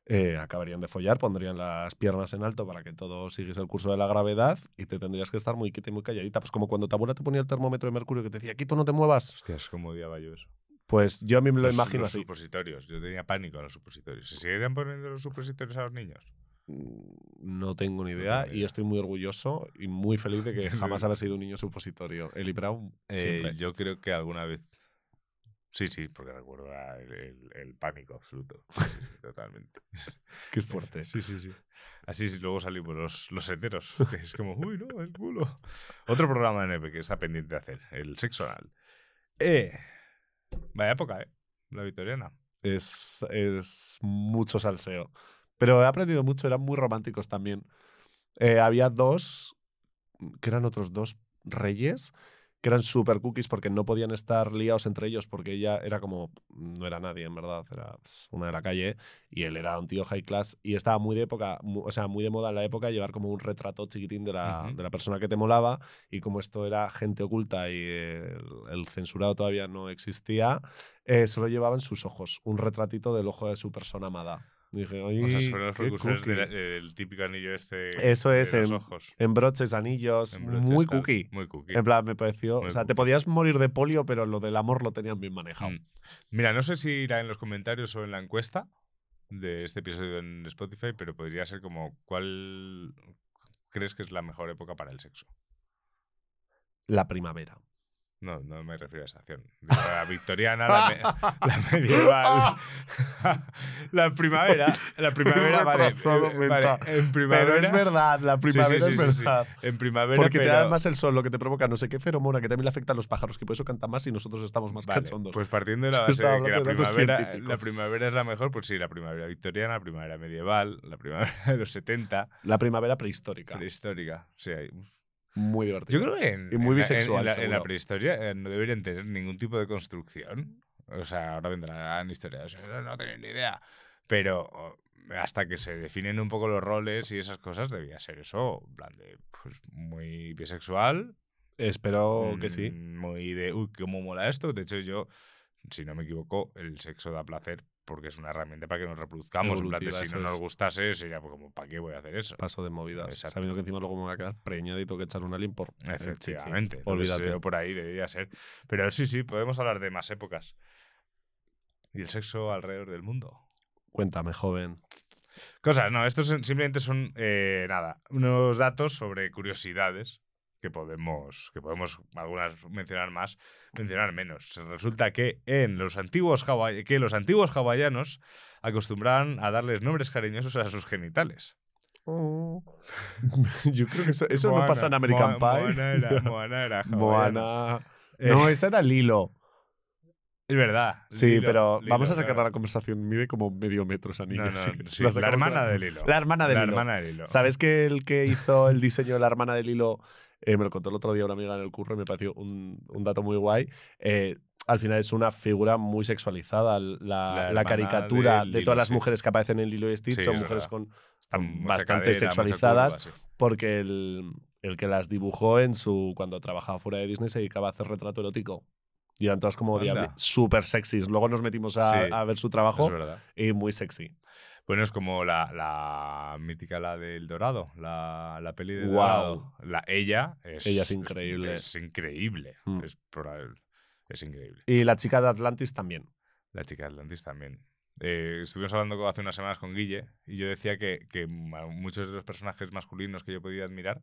eh, acabarían de follar, pondrían las piernas en alto para que todo siguiese el curso de la gravedad y te tendrías que estar muy quieta y muy calladita. Pues como cuando tu abuela te ponía el termómetro de mercurio que te decía, quito, no te muevas. Hostias, cómo odiaba yo eso. Pues yo a mí me lo Los- imagino los así. supositorios. Yo tenía pánico a los supositorios. ¿Se seguirían poniendo los supositorios a los niños? Mm, No tengo ni idea y estoy muy orgulloso y muy feliz de que jamás haber sido un niño supositorio. Eli Brown, Eh, yo creo que alguna vez. Sí, sí, porque recuerdo el, el- el pánico absoluto. Totalmente. Qué fuerte. Sí, sí, sí. Así sí, luego salimos los, los heteros, que es como, uy, no, el culo. Otro programa de NEPE que está pendiente de hacer, el sexo anal. Eh, vaya época, ¿eh? La victoriana. Es, es mucho salseo. Pero he aprendido mucho, eran muy románticos también. Eh, había dos, que eran otros dos reyes, que eran super cookies porque no podían estar liados entre ellos porque ella era como, no era nadie en verdad, era una de la calle y él era un tío high class y estaba muy de época, o sea, muy de moda en la época llevar como un retrato chiquitín de la, de la persona que te molaba y como esto era gente oculta y el, el censurado todavía no existía, eh, solo llevaba en sus ojos un retratito del ojo de su persona amada. Dije, O sea, "Ay, fueron los qué precursores cookie". del el típico anillo este. Eso de es, los en- ojos. En broches, anillos, En broches, muy tal. cookie. Muy cookie. En plan, me pareció. Muy o sea, te podías morir de polio, pero lo del amor lo tenían bien manejado. Mm. Mira, no sé si irá en los comentarios o en la encuesta de este episodio en Spotify, pero podría ser como, ¿cuál crees que es la mejor época para el sexo? La primavera. No, no me refiero a estación. Digo, La victoriana, la, me- la medieval. la primavera. La primavera, vale. En primavera. Pero es verdad, la primavera sí, sí, es sí, verdad. En primavera. Porque te da más el sol, lo que te provoca no sé qué feromona, que también le afecta a los pájaros, que por eso cantan más y nosotros estamos más Vale, cachondos. Pues partiendo de la base de que la primavera, la primavera es la mejor, pues sí, la primavera victoriana, la primavera medieval, la primavera de los 70, La primavera prehistórica. prehistórica. Sí, hay- Muy divertido. Yo creo que en, Y muy en- bisexual, en la, en la seguro. prehistoria eh, no deberían tener ningún tipo de construcción. O sea, ahora vendrán historias, "Eh, no tenéis ni idea. Pero oh, hasta que se definen un poco los roles y esas cosas, debía ser eso, en plan de, pues, muy bisexual. Espero que sí. mm, Muy de, uy, cómo mola esto. De hecho, yo, si no me equivoco, el sexo da placer porque es una herramienta para que nos reproduzcamos. En plan de, Evolutiva, si no nos gustase, sería pues, como, ¿para qué voy a hacer eso? Paso de movidas. Exacto. Sabiendo que encima luego me voy a quedar preñado y tengo que echar un alien por chichi. Efectivamente. Entonces, Olvídate. eh, por ahí debería ser. Pero sí, sí, podemos hablar de más épocas. Y el sexo alrededor del mundo. Cuéntame, joven. Cosas, no, estos simplemente son, eh, nada, unos datos sobre curiosidades que podemos, que podemos algunas mencionar más, mencionar menos. Resulta que en los antiguos que los antiguos hawaianos acostumbraban a darles nombres cariñosos a sus genitales. Oh. Yo creo que eso, eso no pasa en American Pie. Moana era, Moana era hawaiana. Moana. Eh, No, esa era Lilo. es verdad. Sí, Lilo, pero Lilo, vamos a sacar claro. la conversación. Mide como medio metro esa niña. No, no, así que sí, la hermana de- de Lilo. La hermana de La Lilo. hermana de Lilo. ¿Sabes que el que hizo el diseño de la hermana de Lilo, eh, me lo contó el otro día una amiga en el curro y me pareció un, un dato muy guay? Eh, al final es una figura muy sexualizada. La, La la hermana caricatura de todas las sí. mujeres que aparecen en Lilo y Stitch Sí, son es mujeres con Están bastante cadera, sexualizadas curva, sí. porque el, el que las dibujó en su cuando trabajaba fuera de Disney se dedicaba a hacer retrato erótico. Y eran todas como súper sexys. Luego nos metimos a, a ver su Es trabajo verdad. y muy sexy. Bueno, es como la, la mítica, la del Dorado, la, la peli de Guau. Dorado. La, ella es, Ella es increíble. Es, increíble. Mm. Es, probable- es increíble. Y la chica de Atlantis también. La chica de Atlantis también. Eh, estuvimos hablando hace unas semanas con Guille y yo decía que, que muchos de los personajes masculinos que yo podía admirar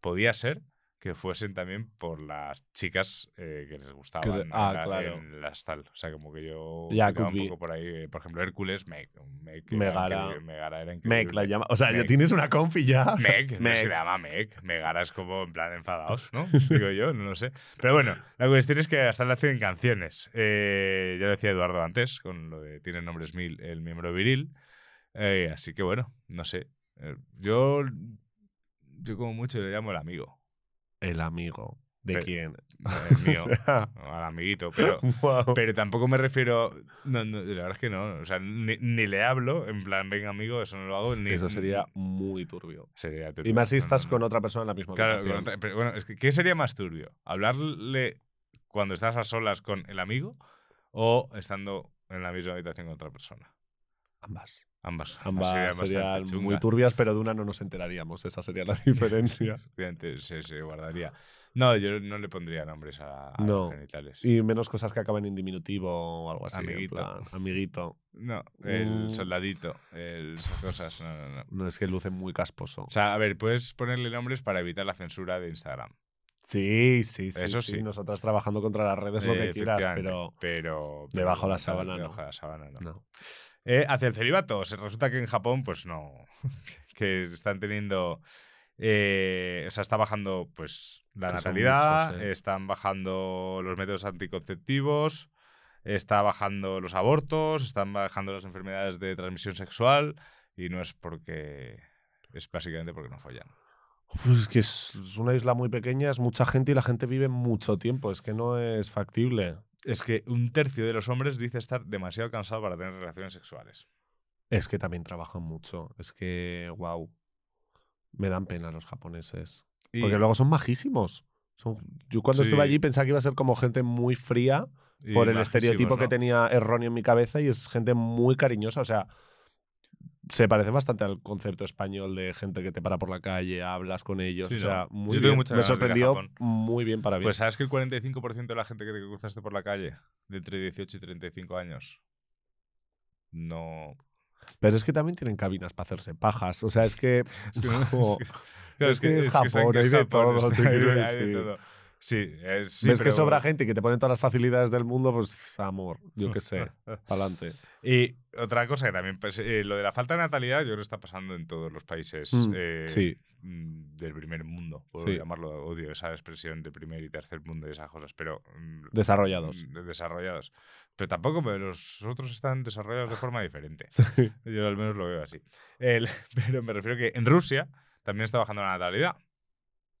podía ser que fuesen también por las chicas eh, que les gustaban en ah, la- claro. en las tal. O sea, como que yo Ya, could un be. poco por ahí. eh, Por ejemplo, Hércules, Meg. Meg era Megara. increíble, Megara era increíble. Meg la llama. O sea, ya Meg. tienes una confi ya. Meg, no Meg. se llama Meg. Megara es como en plan enfadados, ¿no? Digo yo, no lo sé. Pero bueno, la cuestión es que hasta le hacen canciones. Eh, ya lo decía Eduardo antes, con lo de tiene nombres mil, el miembro viril. Eh, así que bueno, no sé. Eh, yo, yo como mucho le llamo el amigo. El amigo. ¿De Pero- quién? El mío, O sea, al amiguito. Pero, pero tampoco me refiero. No, no, la verdad es que no. O sea, ni, ni le hablo, en plan, venga amigo, eso no lo hago. Ni, Eso sería muy turbio. sería Y más si estás con otra persona en la misma Claro, habitación. con otra- pero bueno, es que, ¿qué sería más turbio? ¿Hablarle cuando estás a solas con el amigo o estando en la misma habitación con otra persona? Ambas. Ambas. Ambas serían muy turbias, pero de una no nos enteraríamos. Esa sería la diferencia. Se, se guardaría. No, yo no le pondría nombres a, a No. los genitales. y menos cosas que acaben en diminutivo o algo así. Amiguito. plan, amiguito. No, el Mm. soldadito, el, esas cosas, no, no, no. No es que luce muy casposo. O sea, a ver, puedes ponerle nombres para evitar la censura de Instagram. Sí, sí, sí. Eso sí. sí. Nosotras trabajando contra las redes lo Eh, que quieras, efectivamente, pero. pero, pero debajo la tal, sábana no. debajo de la sábana no. No. Eh, hacia el celibato. Resulta que en Japón, pues no. que están teniendo. eh, o sea, está bajando pues la Que natalidad, muchos, eh. están bajando los métodos anticonceptivos, está bajando los abortos, están bajando las enfermedades de transmisión sexual y no es porque. Es básicamente porque no follan. Pues es que es una isla muy pequeña, es mucha gente y la gente vive mucho tiempo. Es que no es factible. Es que un tercio de los hombres dice estar demasiado cansado para tener relaciones sexuales. Es que también trabajan mucho. Es que, wow. Me dan pena los japoneses. Y- Porque luego son majísimos. Son- yo cuando estuve allí pensaba que iba a ser como gente muy fría por el estereotipo que tenía erróneo en mi cabeza y es gente muy cariñosa. O sea, se parece bastante al concepto español de gente que te para por la calle, hablas con ellos. Sí, o sea, ¿no? muy Yo bien. Me sorprendió muy bien para bien. Pues sabes que el 45% de la gente que te cruzaste por la calle, de entre 18 y 35 años, no. Pero es que también tienen cabinas para hacerse pajas. O sea, es que. Es que no- Claro, Es que es Japón, hay es de todo, hay de todo. Sí, eh, sí, ves que sobra gente y que te ponen todas las facilidades del mundo, pues amor, yo qué sé, pa'lante. Y otra cosa que también, pues, eh, lo de la falta de natalidad, yo creo que está pasando en todos los países Mm, eh, sí. mm, del primer mundo, puedo Sí. llamarlo, odio esa expresión de primer y tercer mundo y esas cosas, pero... mm, Desarrollados. mm, desarrollados. Pero tampoco, pero los otros están desarrollados de forma diferente. Yo al menos lo veo así. El- pero me refiero que en Rusia también está bajando la natalidad.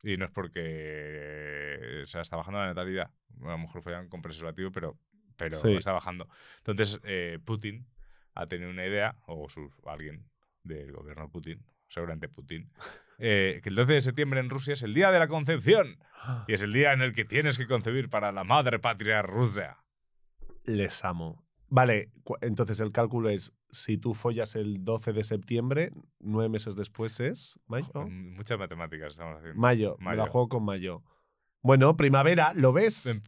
Y no es porque o sea, está bajando la natalidad. A lo mejor follan con preservativo, pero, pero Sí. está bajando. Entonces, eh, Putin ha tenido una idea, o sus, alguien del gobierno de Putin, seguramente Putin, eh, que el 12 de septiembre en Rusia es el día de la concepción. Y es el día en el que tienes que concebir para la madre patria rusa. Les amo. Vale, entonces el cálculo es, si tú follas el 12 de septiembre, nueve meses después es mayo. Muchas matemáticas estamos haciendo. Mayo, me la Mayo. juego con mayo. Bueno, primavera, ¿lo ves? Em,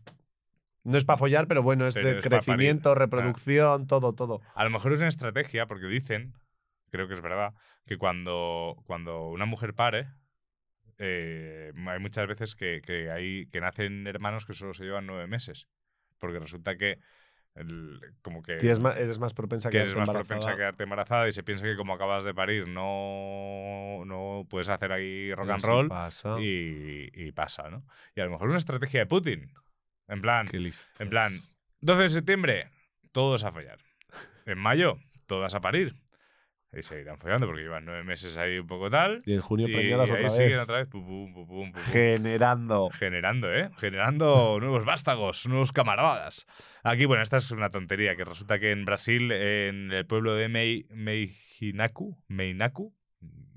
No es para follar, pero bueno, es Pero de es crecimiento, reproducción, todo, todo. A lo mejor es una estrategia, porque dicen, creo que es verdad, que cuando, cuando una mujer pare, eh, hay muchas veces que, que, hay, que nacen hermanos que solo se llevan nueve meses. Porque resulta que, el- como que, Tienes ma- eres más propensa a que eres quedarte más propensa a embarazada. quedarte embarazada y se piensa que como acabas de parir no, no puedes hacer ahí rock Pero and roll pasa. y, y pasa, ¿no? Y a lo mejor una estrategia de Putin. En plan, en plan, 12 de septiembre, todos a follar. En mayo, todas a parir. Y se irán follando porque llevan nueve meses ahí un poco tal. Y en junio Y, y ahí otra siguen vez. otra vez. pum, pum, pum, pum, pum, pum. Generando. Generando, ¿eh? Generando nuevos vástagos, nuevos camaradas. Aquí, bueno, esta es una tontería, que resulta que en Brasil, en el pueblo de Mei, Meijinaku, Meinaku,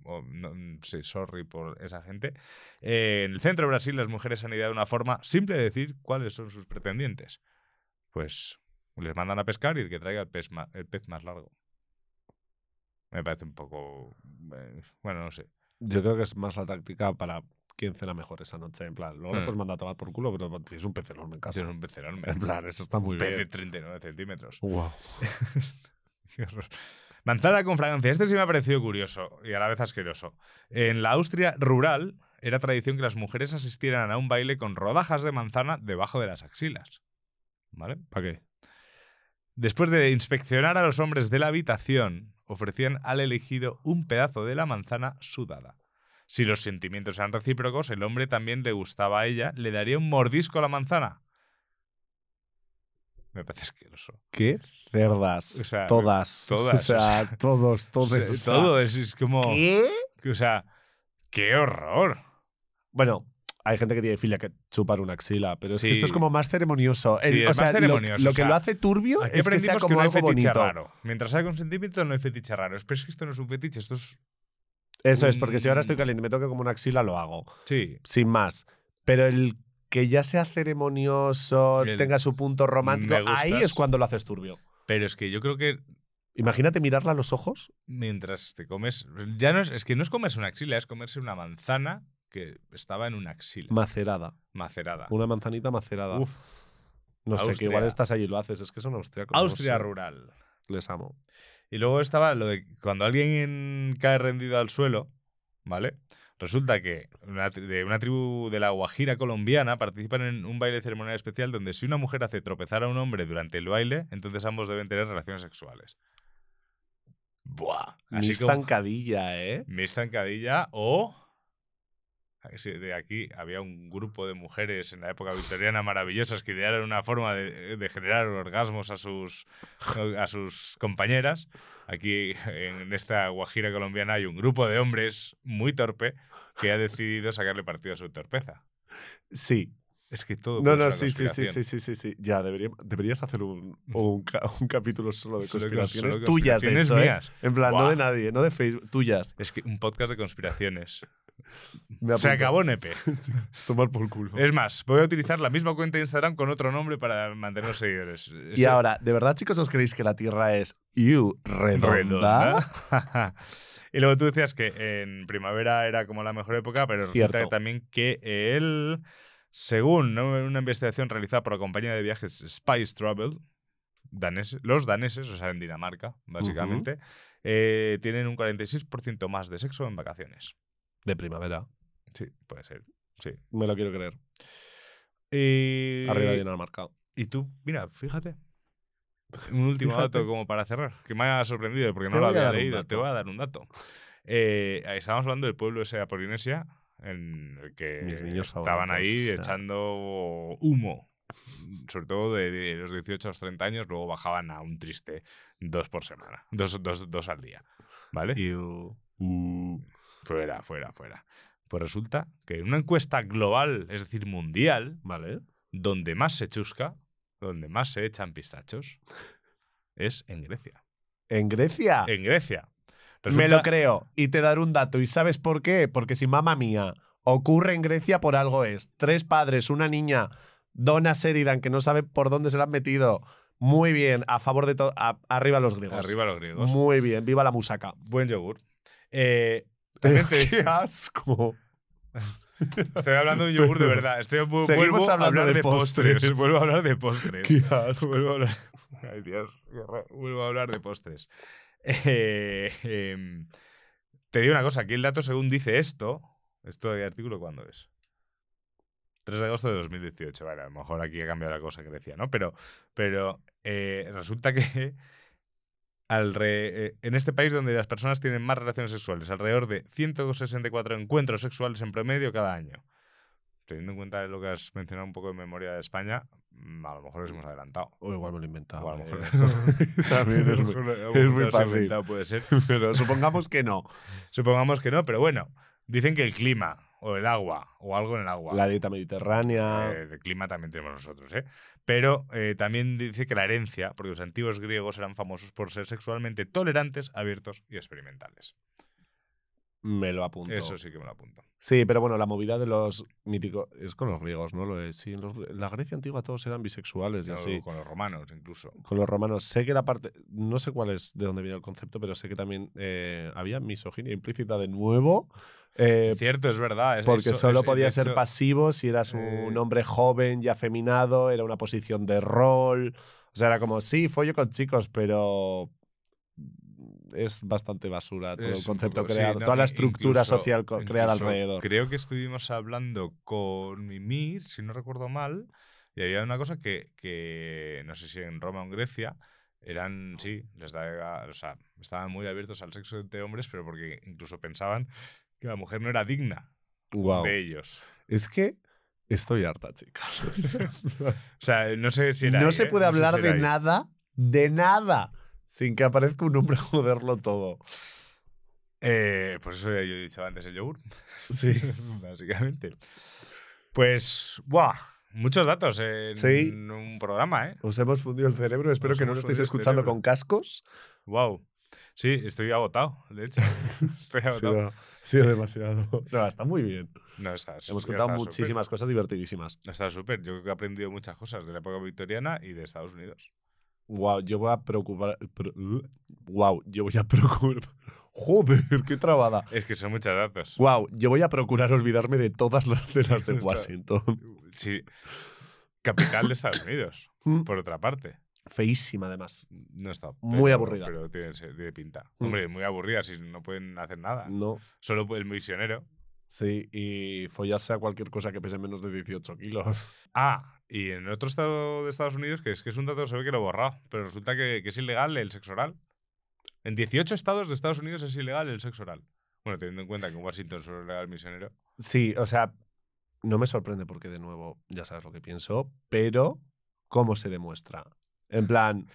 o no, sí, sorry por esa gente, eh, en el centro de Brasil las mujeres han ideado una forma simple de decir cuáles son sus pretendientes. Pues les mandan a pescar y el que traiga el pez más, el pez más largo. Me parece un poco... eh, bueno, no sé. Yo creo que es más la táctica para quién cena mejor esa noche. En plan, luego le Hmm. puedes mandar a tomar por culo, pero tienes un pez enorme en casa. Es un pez enorme. En plan, eso está muy un pez de bien. 39 centímetros. Wow. Qué horror. Manzana con fragancia. Este sí me ha parecido curioso y a la vez asqueroso. En la Austria rural era tradición que las mujeres asistieran a un baile con rodajas de manzana debajo de las axilas. ¿Vale? ¿Para qué? Después de inspeccionar a los hombres de la habitación, ofrecían al elegido un pedazo de la manzana sudada. Si los sentimientos eran recíprocos, el hombre también le gustaba a ella, le daría un mordisco a la manzana. Me parece asqueroso. ¿Qué? Cerdas. O sea, todas. todas, O sea, todos, todos. O sea, todo es, es como... ¿Qué? O sea, qué horror. Bueno, hay gente que tiene filia que chupar una axila, pero es que esto es como más ceremonioso. Sí, El- o más sea, lo- ceremonioso, Lo, o que sea, lo hace turbio es que sea aprendimos que, como no hay algo fetiche bonito. raro. Mientras haya consentimiento, no hay fetiche raro. Pero es que esto no es un fetiche, esto es... Eso es, porque si ahora estoy caliente y me toca como una axila, lo hago. Sí. Sin más. Pero el que ya sea ceremonioso, El- tenga su punto romántico, ahí es cuando lo haces turbio. Pero es que yo creo que Imagínate mirarla a los ojos. mientras te comes. Ya no es, es que no es comerse una axila, es comerse una manzana que estaba en una axila Macerada. macerada. Una manzanita macerada. Uf, no sé, que igual estás allí y lo haces. Es que son austriacos. no Austria sé. rural. Les amo. Y luego estaba lo de cuando alguien cae rendido al suelo, ¿vale? Resulta que una de una tribu de la Guajira colombiana participan en un baile ceremonial especial donde si una mujer hace tropezar a un hombre durante el baile, entonces ambos deben tener relaciones sexuales. Buah. Así como zancadilla, ¿eh? Miss Zancadilla o... De aquí había un grupo de mujeres en la época victoriana maravillosas que idearon una forma de, de generar orgasmos a sus, a sus compañeras. Aquí en esta Guajira colombiana hay un grupo de hombres muy torpe que ha decidido sacarle partido a su torpeza. Sí. Es que todo. No, no, sí, sí, sí, sí, sí, sí, sí. Ya, debería- deberías hacer un, un, ca- un capítulo solo de conspiraciones solo tuyas, de hecho, ¿eh? mías. En plan, no de nadie, no de Facebook, tuyas. Es que un podcast de conspiraciones. Se acabó Nepe. Tomar por culo. Es más, voy a utilizar la misma cuenta de Instagram con otro nombre para mantener los seguidores. Y ahora, ¿de verdad, chicos, os creéis que la Tierra es you, redonda? redonda. y luego tú decías que en primavera era como la mejor época, pero resulta que también que él, según una investigación realizada por la compañía de viajes Spice Travel, daneses, los daneses, o sea, en Dinamarca, básicamente, eh, tienen un 46% más de sexo en vacaciones. De primavera. Sí, puede ser. Sí. Me lo quiero creer. Y, Arriba Dinamarca. y tú, mira, fíjate. Un último Fíjate. dato como para cerrar, que me ha sorprendido porque no lo había leído. Te voy a dar un dato. Eh, estábamos hablando del pueblo ese de Polinesia, en el que Mis niños estaban ahí o sea. echando humo, sobre todo de, de los 18 a los 30 años, luego bajaban a un triste dos por semana, dos, dos, dos al día. ¿Vale? You. Fuera, fuera, fuera. Pues resulta que en una encuesta global, es decir, mundial, Vale. donde más se chusca, donde más se echan pistachos, es en Grecia. ¿En Grecia? En Grecia. Me lo creo. Y te daré un dato. ¿Y sabes por qué? Porque si mamá mía ocurre en Grecia por algo es. Tres padres, una niña, Donna Sheridan, que no sabe por dónde se la han metido. Muy bien, a favor de todo. Arriba los griegos. Arriba los griegos. Muy bien, viva la musaca. Buen yogur. Eh, también te- ¡Qué asco! estoy hablando de un yogur de verdad. Estoy, vu- Seguimos vuelvo a hablando hablar de de postres. postres. Vuelvo a hablar de postres. ¡Qué asco! Vuelvo a hablar. Ay, Dios. qué horror. Vuelvo a hablar de postres. Eh, em, te digo una cosa. Aquí el dato, según dice esto. ¿Esto de artículo cuándo es? 3 de agosto de 2018. Vale, a lo mejor aquí ha cambiado la cosa que decía, ¿no? Pero, pero eh, resulta que alre- eh, en este país donde las personas tienen más relaciones sexuales, alrededor de 164 encuentros sexuales en promedio cada año. Teniendo en cuenta lo que has mencionado un poco de memoria de España, mm, a lo mejor nos hemos adelantado. O igual me lo he inventado. O a lo mejor eh. eso- También es muy, mejor- es mejor muy fácil. inventado, Puede ser. Pero supongamos que no. Supongamos que no, pero bueno, dicen que el clima o el agua o algo en el agua. La dieta mediterránea. Eh, el clima también tenemos nosotros, ¿eh? Pero eh, también dice que la herencia, porque los antiguos griegos eran famosos por ser sexualmente tolerantes, abiertos y experimentales. Me lo apunto. Eso sí que me lo apunto. Sí, pero bueno, la movida de los míticos. Es con los griegos, ¿no? Lo es. Sí, en, los- en la Grecia antigua todos eran bisexuales y así. Con los romanos, incluso. Con los romanos. Sé que la parte. No sé cuál es de dónde viene el concepto, pero sé que también eh, había misoginia implícita de nuevo. eh, Cierto, es verdad. es- porque eso- solo es- podías ser hecho, pasivo si eras un eh, hombre joven y afeminado, era una posición de rol. O sea, era como, sí, follo con chicos, pero es bastante basura todo es el concepto poco- sí, creado, no, toda la estructura social creada alrededor. Creo que estuvimos hablando con Mimir, si no recuerdo mal, y había una cosa que, que no sé si en Roma o en Grecia eran, sí, les daba, o sea, estaban muy abiertos al sexo entre hombres, pero porque incluso pensaban que la mujer no era digna Guau. de ellos. Es que estoy harta, chicas. O sea, no sé si era no ahí, se ¿eh? puede No sé hablar si de ahí. nada, de nada, sin que aparezca un hombre a joderlo todo. Eh, pues eso ya yo he dicho antes el yogur. Sí. Básicamente. Pues, ¡buah! Muchos datos en Sí. un programa, ¿eh? Os hemos fundido el cerebro, espero que no lo estéis escuchando con cascos. Wow. Sí, estoy agotado, de hecho. Estoy agotado. ha sido demasiado. No, está muy bien. No, está, Hemos contado está muchísimas cosas divertidísimas. Está súper. Yo creo que he aprendido muchas cosas de la época victoriana y de Estados Unidos. Wow, yo voy a preocupar. wow, yo voy a procurar. Joder, qué trabada. Es que son muchos datos. Wow, yo voy a procurar olvidarme de todas las de las de Washington. Sí. Capital de Estados Unidos, Mm. por otra parte. Feísima, además. No está. Muy aburrida. Pero tiene, tiene pinta. Mm. Hombre, muy aburrida si no pueden hacer nada. No. Solo el misionero. Sí, y follarse a cualquier cosa que pese menos de 18 kilos. Ah, y en otro estado de Estados Unidos, que es que es un dato, se ve que lo he borrado, pero resulta que, que es ilegal el sexo oral. En 18 estados de Estados Unidos es ilegal el sexo oral. Bueno, teniendo en cuenta que en Washington solo es legal el misionero. Sí, o sea, no me sorprende porque de nuevo ya sabes lo que pienso, pero ¿cómo se demuestra? En plan,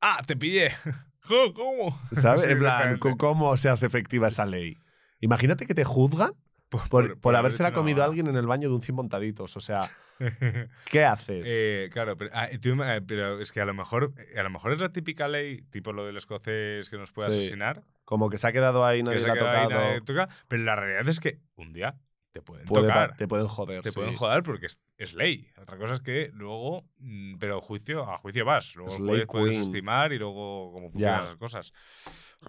¡Ah, te pillé! ¿Cómo? ¿sabes? Sí, en plan, exactamente. ¿cómo- ¿cómo se hace efectiva esa ley? Imagínate que te juzgan Por, por, por, habérsela haber comido a alguien en el baño de un 100 montaditos. O sea. ¿qué haces? Eh, claro, pero, ah, tú eh, pero es que a lo mejor eh, a lo mejor es la típica ley, tipo lo del escocés que nos puede Sí, asesinar, Como que se ha quedado ahí, que nadie se le ha ahí, tocado. nadie toca, pero la realidad es que un día te pueden Puede tocar. te pueden joder. Te sí. pueden joder porque es, es ley. Otra cosa es que luego, mm, pero juicio, a juicio vas. Luego Es puedes, estimar y luego cómo funcionan Ya. las cosas.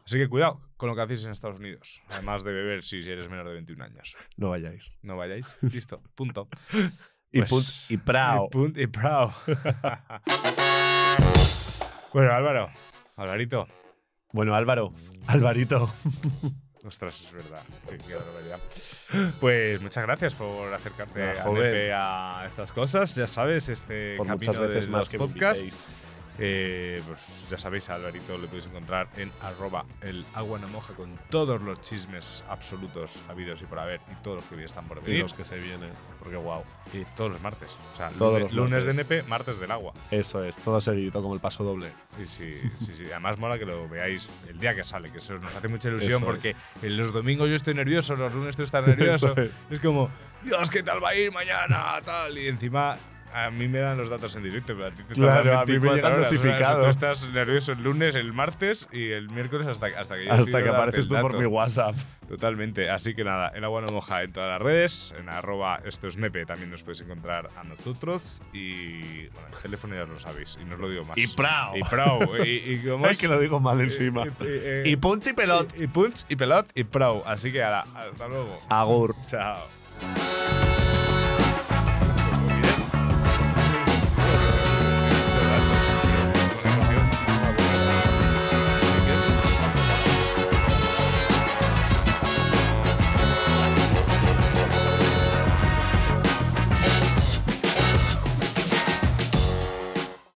Así que cuidado con lo que hacéis en Estados Unidos. Además de beber si eres menor de 21 años. No vayáis. No vayáis. Listo. Punto. Y, Pues- punch- y prao. Y, punt- y prao. bueno, Álvaro. Alvarito. Bueno, Álvaro. Alvarito. Ostras, es verdad. Qué, qué barbaridad. Pues muchas gracias por acercarte a, a estas cosas. Ya sabes, este Por camino muchas veces de más los que podcasts. Eh, pues ya sabéis, a Alvarito le podéis encontrar en arroba el agua no moja con todos los chismes absolutos habidos y por haber y todos los que hoy están por Y venir. los que se vienen. Porque wow. Y todos los martes. O sea, Todos lunes, los lunes de. NP, martes del agua. Eso es, todo seguidito como el paso doble. Sí, sí, sí, sí. Además mola que lo veáis el día que sale, que eso nos hace mucha ilusión Eso porque en los domingos yo estoy nervioso, los lunes tú estás nervioso. Es. Es como, Dios, ¿qué tal va a ir mañana? Tal. Y encima a mí me dan los datos en directo, pero a ti te Claro, a mí me 24 llegan horas, o sea, dosificados. Tú estás nervioso el lunes, el martes y el miércoles hasta, hasta que yo Hasta que apareces tú por mi WhatsApp. Totalmente. Así que nada, el agua no moja en todas las redes. En arroba esto es mepe también nos podéis encontrar a nosotros. Y bueno, el teléfono ya lo sabéis y no os lo digo más. Y prao. Y prao. y, y como es- que lo digo mal encima. y, y- Y punch y pelot. y punch y pelot y prao. Así que ahora, hasta luego. Agur. Chao.